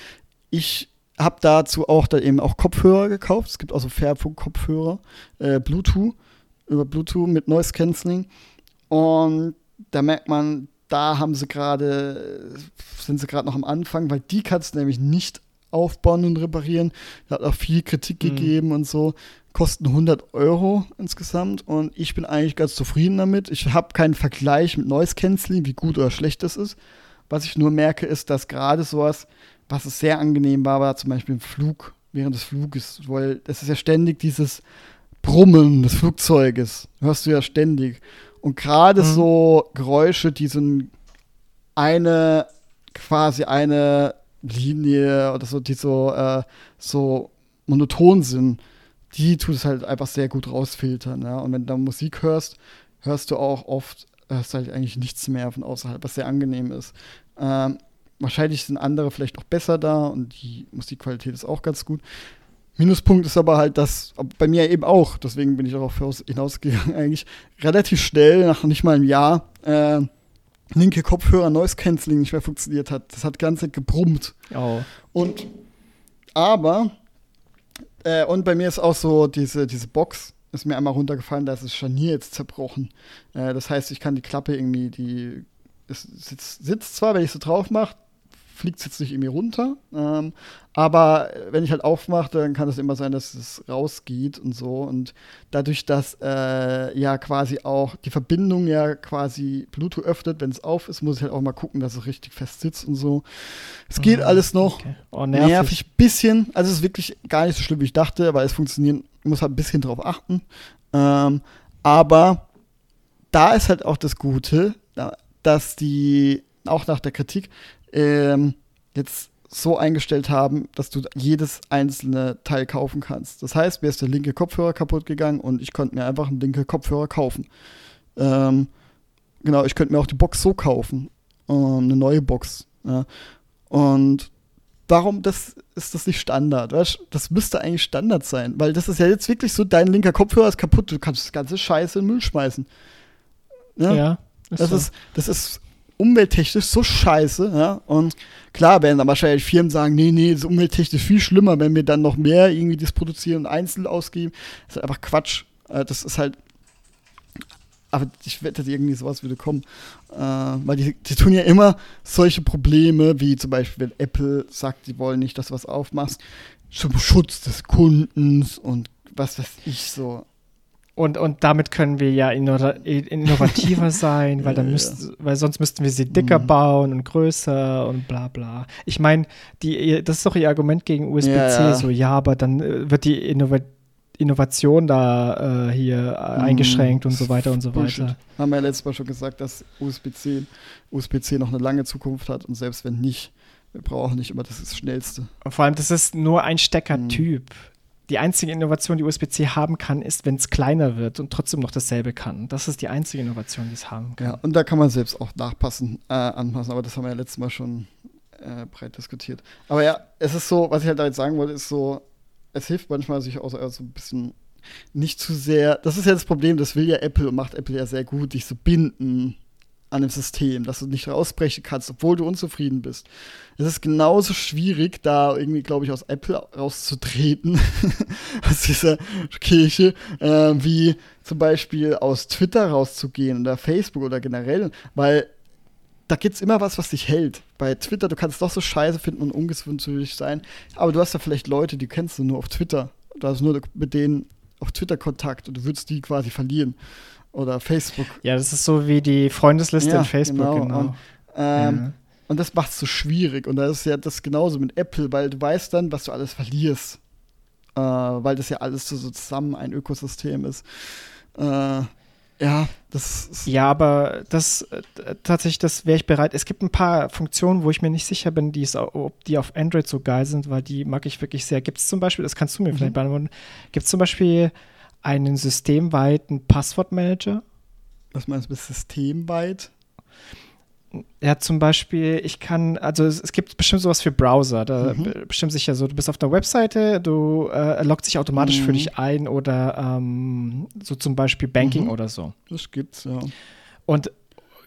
ich habe dazu auch da eben auch Kopfhörer gekauft. Es gibt auch so Fairphone-Kopfhörer, äh, Bluetooth, über Bluetooth mit Noise Cancelling. Und da merkt man, da haben sie gerade, sind sie gerade noch am Anfang, weil die kannst du nämlich nicht aufbauen und reparieren. Da hat auch viel Kritik Mhm. gegeben und so. Kosten 100 Euro insgesamt und ich bin eigentlich ganz zufrieden damit. Ich habe keinen Vergleich mit Noise Cancelling, wie gut oder schlecht das ist. Was ich nur merke, ist, dass gerade sowas, was es sehr angenehm war, war zum Beispiel im Flug, während des Fluges, weil es ist ja ständig dieses Brummen des Flugzeuges. Hörst du ja ständig. Und gerade mhm. so Geräusche, die so eine, quasi eine Linie oder so, die so, äh, so monoton sind, die tut es halt einfach sehr gut rausfiltern. Ja? Und wenn du da Musik hörst, hörst du auch oft, hörst halt eigentlich nichts mehr von außerhalb, was sehr angenehm ist. Ähm, wahrscheinlich sind andere vielleicht auch besser da und die Musikqualität ist auch ganz gut. Minuspunkt ist aber halt, dass bei mir eben auch, deswegen bin ich darauf hinausgegangen, eigentlich relativ schnell, nach nicht mal einem Jahr, äh, linke Kopfhörer Noise Cancelling nicht mehr funktioniert hat. Das hat ganz gebrummt. Oh. Und aber äh, und bei mir ist auch so diese diese Box ist mir einmal runtergefallen, da ist das Scharnier jetzt zerbrochen. Äh, das heißt, ich kann die Klappe irgendwie die es sitzt, sitzt zwar, wenn ich so drauf mache, fliegt es jetzt nicht irgendwie runter. Ähm, aber wenn ich halt aufmache, dann kann es immer sein, dass es rausgeht und so. Und dadurch, dass äh, ja quasi auch die Verbindung ja quasi Bluetooth öffnet, wenn es auf ist, muss ich halt auch mal gucken, dass es richtig fest sitzt und so. Es geht mhm, alles noch. Okay. Oh, nervig. nervig bisschen. Also es ist wirklich gar nicht so schlimm, wie ich dachte, aber es funktioniert. Ich muss halt ein bisschen drauf achten. Ähm, aber da ist halt auch das Gute, dass die auch nach der Kritik ähm, jetzt so eingestellt haben, dass du jedes einzelne Teil kaufen kannst. Das heißt, mir ist der linke Kopfhörer kaputt gegangen und ich konnte mir einfach einen linken Kopfhörer kaufen. Ähm, genau, ich könnte mir auch die Box so kaufen. Ähm, eine neue Box. Ja. Und warum das ist das nicht Standard? Weißt? Das müsste eigentlich Standard sein, weil das ist ja jetzt wirklich so, dein linker Kopfhörer ist kaputt, du kannst das ganze Scheiße in den Müll schmeißen. Ja. ja ist das, so. ist, das ist umwelttechnisch so scheiße, ja. Und klar werden dann wahrscheinlich Firmen sagen, nee, nee, das ist umwelttechnisch viel schlimmer, wenn wir dann noch mehr irgendwie das produzieren und einzeln ausgeben. Das ist halt einfach Quatsch. Äh, das ist halt. Aber ich wette, irgendwie sowas würde kommen. Äh, weil die, die tun ja immer solche Probleme, wie zum Beispiel, wenn Apple sagt, die wollen nicht, dass du was aufmachst, zum Schutz des Kundens und was weiß ich so. Und, und damit können wir ja innovativer sein, weil, dann müsst, weil sonst müssten wir sie dicker mhm. bauen und größer und bla bla. Ich meine, das ist doch ihr Argument gegen USB-C, ja, ja. so ja, aber dann äh, wird die Innova Innovation da äh, hier mhm. eingeschränkt und so weiter und so Bullshit. weiter. Haben wir ja letztes Mal schon gesagt, dass USB-C USB noch eine lange Zukunft hat und selbst wenn nicht, wir brauchen nicht immer das, das Schnellste. Und vor allem, das ist nur ein Steckertyp. Mhm die einzige Innovation, die USB-C haben kann, ist, wenn es kleiner wird und trotzdem noch dasselbe kann. Das ist die einzige Innovation, die es haben kann. Ja, und da kann man selbst auch nachpassen, äh, anpassen, aber das haben wir ja letztes Mal schon äh, breit diskutiert. Aber ja, es ist so, was ich halt damit sagen wollte, ist so, es hilft manchmal, sich auch so ein bisschen nicht zu sehr, das ist ja das Problem, das will ja Apple und macht Apple ja sehr gut, dich so binden an dem System, dass du nicht rausbrechen kannst, obwohl du unzufrieden bist. Es ist genauso schwierig, da irgendwie, glaube ich, aus Apple rauszutreten, aus dieser Kirche, äh, wie zum Beispiel aus Twitter rauszugehen oder Facebook oder generell, weil da gibt es immer was, was dich hält. Bei Twitter, du kannst doch so scheiße finden und ungewöhnlich sein, aber du hast da vielleicht Leute, die kennst du nur auf Twitter. Du hast nur mit denen auf Twitter Kontakt und du würdest die quasi verlieren oder Facebook. Ja, das ist so wie die Freundesliste ja, in Facebook, genau. genau. Und, ähm, ja. und das macht es so schwierig. Und da ist ja das genauso mit Apple, weil du weißt dann, was du alles verlierst. Äh, weil das ja alles so, so zusammen ein Ökosystem ist. Äh, ja, das ist Ja, aber das äh, tatsächlich, das wäre ich bereit. Es gibt ein paar Funktionen, wo ich mir nicht sicher bin, die ob die auf Android so geil sind, weil die mag ich wirklich sehr. Gibt es zum Beispiel, das kannst du mir mhm. vielleicht beantworten, gibt es zum Beispiel einen systemweiten Passwortmanager. Was meinst du mit systemweit? Ja, zum Beispiel, ich kann, also es, es gibt bestimmt sowas für Browser. Da mhm. bestimmt sich ja so, du bist auf der Webseite, du äh, loggt sich automatisch mhm. für dich ein oder ähm, so zum Beispiel Banking mhm. oder so. Das gibt's, ja. Und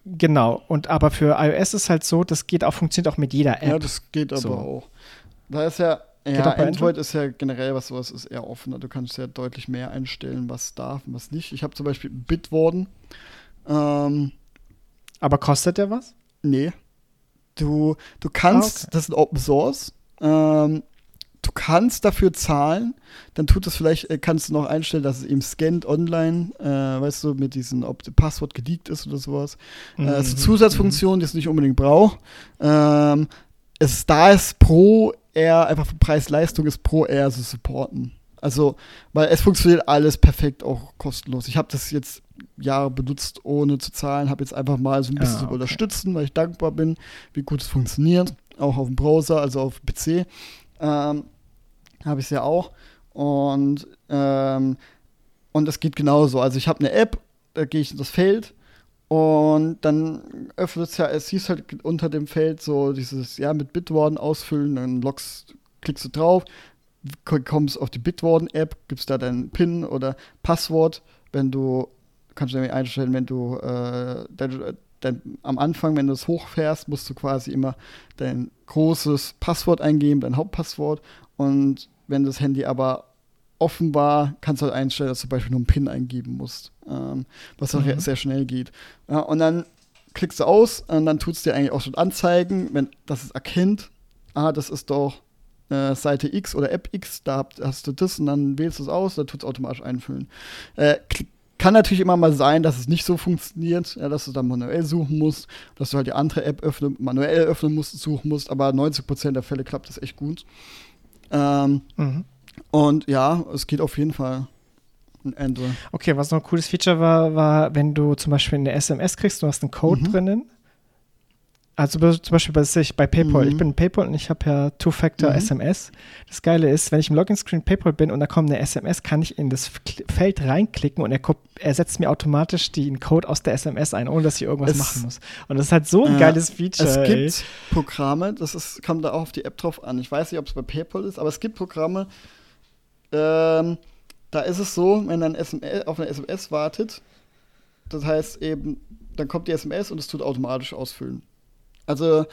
genau, und aber für iOS ist halt so, das geht auch, funktioniert auch mit jeder App. Ja, das geht aber so. auch. Da ist ja ja, Android, Android ist ja generell was sowas ist eher offener. Du kannst ja deutlich mehr einstellen, was darf und was nicht. Ich habe zum Beispiel Bitwarden. Ähm, Aber kostet der was? Nee. Du, du kannst, ah, okay. das ist Open Source. Ähm, du kannst dafür zahlen, dann tut es vielleicht, äh, kannst du noch einstellen, dass es eben scannt online, äh, weißt du, mit diesen, ob das Passwort geleakt ist oder sowas. Mhm. Äh, so Zusatzfunktionen, die es nicht unbedingt braucht. Ähm, es da ist pro eher einfach für Preis-Leistung ist pro eher so supporten. Also, weil es funktioniert alles perfekt, auch kostenlos. Ich habe das jetzt Jahre benutzt, ohne zu zahlen, habe jetzt einfach mal so ein bisschen ah, okay. unterstützen, weil ich dankbar bin, wie gut es funktioniert. Auch auf dem Browser, also auf PC. Ähm, habe ich es ja auch. Und, ähm, und es geht genauso. Also ich habe eine App, da gehe ich in das Feld und dann öffnet es ja, es hieß halt unter dem Feld so dieses, ja, mit Bitwarden ausfüllen, dann loggst, klickst du drauf, kommst auf die Bitwarden-App, gibst da deinen PIN oder Passwort, wenn du, kannst du nämlich einstellen, wenn du äh, dein, dein, am Anfang, wenn du es hochfährst, musst du quasi immer dein großes Passwort eingeben, dein Hauptpasswort. Und wenn das Handy aber offen war, kannst du halt einstellen, dass du zum Beispiel nur einen PIN eingeben musst, ähm, was auch mhm. sehr schnell geht. Ja, und dann klickst du aus und dann tut es dir eigentlich auch schon anzeigen, wenn das es erkennt, ah, das ist doch äh, Seite X oder App X, da hast du das und dann wählst du es aus, dann tut es automatisch einfüllen. Äh, kann natürlich immer mal sein, dass es nicht so funktioniert, ja, dass du dann manuell suchen musst, dass du halt die andere App öffnen, manuell öffnen musst, suchen musst, aber 90% der Fälle klappt das echt gut. Ähm, mhm. Und ja, es geht auf jeden Fall. Ein Android. Okay, was noch ein cooles Feature war, war, wenn du zum Beispiel eine SMS kriegst, du hast einen Code mhm. drinnen also zum Beispiel bei, bei PayPal. Mhm. Ich bin in PayPal und ich habe ja Two-Factor-SMS. Mhm. Das Geile ist, wenn ich im Login-Screen PayPal bin und da kommt eine SMS, kann ich in das Feld reinklicken und er, er setzt mir automatisch den Code aus der SMS ein, ohne dass ich irgendwas es, machen muss. Und das ist halt so ein äh, geiles Feature. Es gibt ey. Programme, das ist, kommt da auch auf die App drauf an. Ich weiß nicht, ob es bei PayPal ist, aber es gibt Programme, ähm, da ist es so, wenn dann SMS, auf eine SMS wartet, das heißt eben, dann kommt die SMS und es tut automatisch ausfüllen. Also,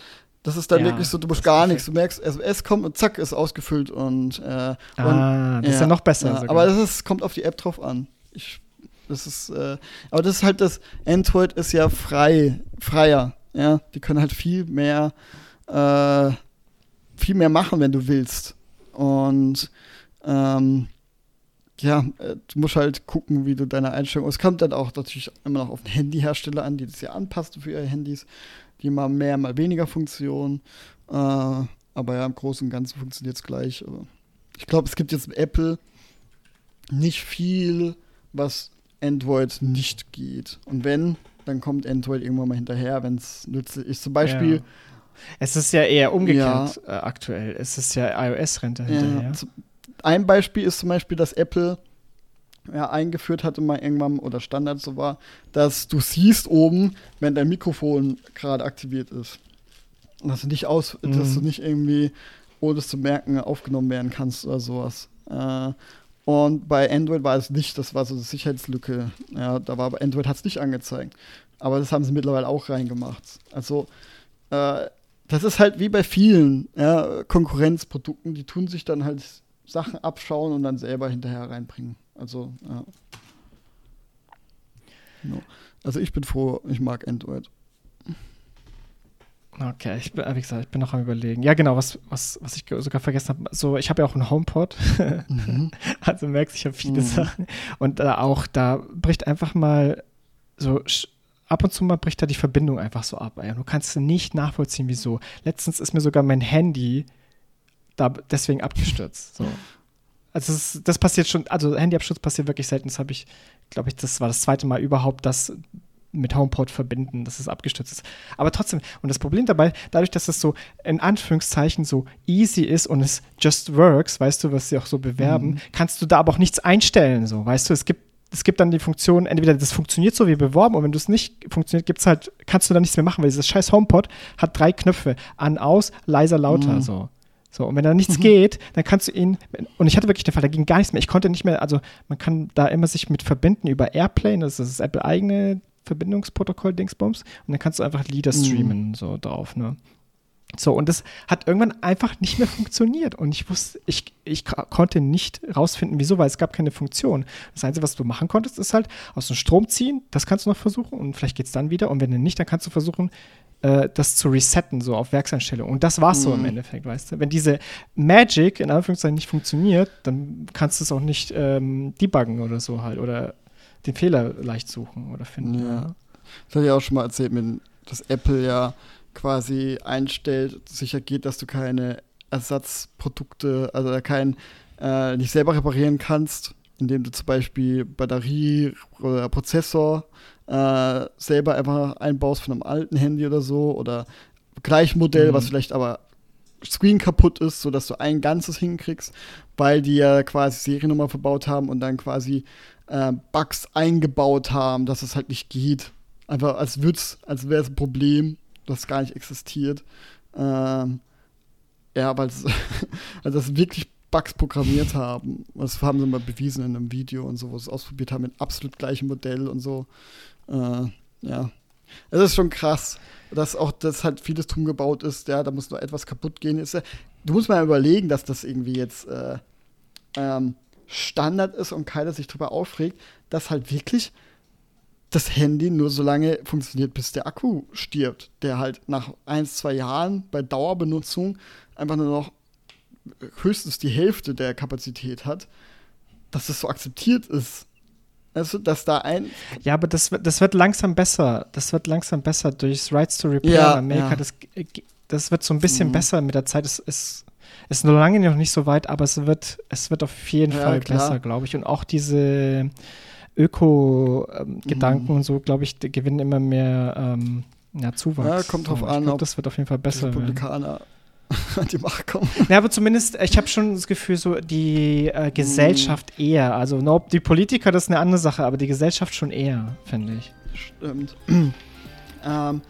das ist dann ja, wirklich so, du musst gar nichts. Du merkst, SMS kommt und zack, ist ausgefüllt und. Äh, ah, und, das ja, ist ja noch besser. Ja, aber das ist, kommt auf die App drauf an. Ich, das ist, äh, aber das ist halt das, Android ist ja frei, freier. Ja, die können halt viel mehr, äh, viel mehr machen, wenn du willst. Und ähm, ja, äh, du musst halt gucken, wie du deine Einstellung. Es kommt dann auch natürlich immer noch auf den Handyhersteller an, die das ja anpasst für ihre Handys die mal mehr, mal weniger Funktionen. Äh, aber ja, im Großen und Ganzen funktioniert es gleich. ich glaube, es gibt jetzt Apple nicht viel, was Android nicht geht. Und wenn, dann kommt Android irgendwann mal hinterher, wenn es nützlich ist. Zum Beispiel. Ja. Es ist ja eher umgekehrt ja. Äh, aktuell. Es ist ja iOS-Rente hinterher. Ja. Ein Beispiel ist zum Beispiel, dass Apple ja, eingeführt hatte, mal irgendwann oder Standard so war, dass du siehst oben, wenn dein Mikrofon gerade aktiviert ist. Und dass du nicht aus, mhm. dass du nicht irgendwie, ohne es zu merken, aufgenommen werden kannst oder sowas. Äh, und bei Android war es nicht, das war so eine Sicherheitslücke. Ja, da war bei Android hat es nicht angezeigt. Aber das haben sie mittlerweile auch reingemacht. Also, äh, das ist halt wie bei vielen ja, Konkurrenzprodukten, die tun sich dann halt Sachen abschauen und dann selber hinterher reinbringen. Also, ja. No. Also ich bin froh, ich mag Android. Okay, ich bin, wie gesagt, ich bin noch am überlegen. Ja, genau, was, was, was ich sogar vergessen habe. So, ich habe ja auch einen HomePod. Mhm. also merkst, ich habe viele mhm. Sachen. Und äh, auch da bricht einfach mal so ab und zu mal bricht da die Verbindung einfach so ab. Ey. Du kannst nicht nachvollziehen, wieso. Letztens ist mir sogar mein Handy da deswegen abgestürzt. So. Also das, das, passiert schon, also Handyabsturz passiert wirklich selten. Das habe ich, glaube ich, das war das zweite Mal überhaupt, das mit HomePod verbinden, dass es abgestürzt ist. Aber trotzdem, und das Problem dabei, dadurch, dass es so in Anführungszeichen so easy ist und es just works, weißt du, was sie auch so bewerben, mhm. kannst du da aber auch nichts einstellen, so, weißt du, es gibt es gibt dann die Funktion, entweder das funktioniert so wie beworben und wenn du es nicht funktioniert, gibt's halt, kannst du da nichts mehr machen, weil dieses scheiß HomePod hat drei Knöpfe. An, aus, leiser, lauter, mhm. so. So, und wenn da nichts mhm. geht, dann kannst du ihn, und ich hatte wirklich den Fall, da ging gar nichts mehr. Ich konnte nicht mehr, also man kann da immer sich mit verbinden über Airplane, das ist das Apple eigene Verbindungsprotokoll Dingsbums, und dann kannst du einfach Lieder mhm. streamen, mhm. so drauf, ne? So, und das hat irgendwann einfach nicht mehr funktioniert. Und ich wusste, ich, ich konnte nicht rausfinden, wieso, weil es gab keine Funktion. Das Einzige, was du machen konntest, ist halt aus dem Strom ziehen, das kannst du noch versuchen und vielleicht geht es dann wieder. Und wenn nicht, dann kannst du versuchen, äh, das zu resetten, so auf Werkseinstellung. Und das war's mhm. so im mhm. Endeffekt, weißt du. Wenn diese Magic in Anführungszeichen nicht funktioniert, dann kannst du es auch nicht ähm, debuggen oder so halt oder den Fehler leicht suchen oder finden. Ja. ja. Das hatte ich auch schon mal erzählt, dass Apple ja quasi einstellt, sicher geht, dass du keine Ersatzprodukte, also kein äh, nicht selber reparieren kannst, indem du zum Beispiel Batterie oder Prozessor äh, selber einfach einbaust von einem alten Handy oder so oder gleich Modell, mhm. was vielleicht aber Screen kaputt ist, sodass du ein ganzes hinkriegst, weil die ja quasi Seriennummer verbaut haben und dann quasi äh, Bugs eingebaut haben, dass es halt nicht geht. Einfach als als wäre es ein Problem, das gar nicht existiert. Ähm, ja, weil es also das wirklich Bugs programmiert haben. Das haben sie mal bewiesen in einem Video und so, wo sie es ausprobiert haben, mit absolut gleichem Modell und so. Äh, ja. Es ist schon krass, dass auch das halt vieles drum gebaut ist, ja, da muss nur etwas kaputt gehen. Ist, du musst mal überlegen, dass das irgendwie jetzt äh, ähm, Standard ist und keiner sich darüber aufregt, dass halt wirklich das Handy nur so lange funktioniert, bis der Akku stirbt, der halt nach ein, zwei Jahren bei Dauerbenutzung einfach nur noch höchstens die Hälfte der Kapazität hat, dass das so akzeptiert ist. Also, dass da ein. Ja, aber das, das wird langsam besser. Das wird langsam besser durchs Rights to Repair ja, in Amerika. Ja. Das, das wird so ein bisschen mhm. besser mit der Zeit. Es ist, ist nur lange noch nicht so weit, aber es wird, es wird auf jeden ja, Fall klar. besser, glaube ich. Und auch diese Öko-Gedanken mhm. und so, glaube ich, gewinnen immer mehr ähm, ja, Zuwachs. Ja, kommt drauf an. Glaub, das wird auf jeden Fall besser. Die Republikaner an die Macht kommen. Ja, aber zumindest, ich habe schon das Gefühl, so die äh, Gesellschaft mm. eher. Also, no, die Politiker, das ist eine andere Sache, aber die Gesellschaft schon eher, finde ich. Stimmt. ähm,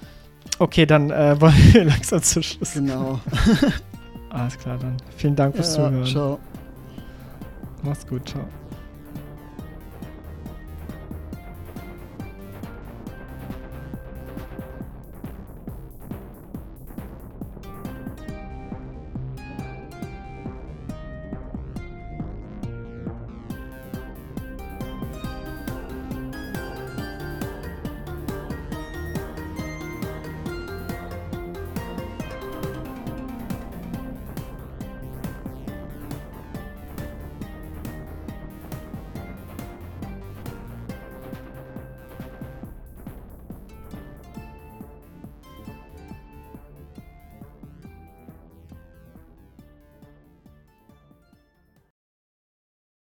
okay, dann äh, wollen wir langsam zu Schluss. Genau. Alles klar, dann. Vielen Dank fürs ja, Zuhören. Ciao. Mach's gut, ciao.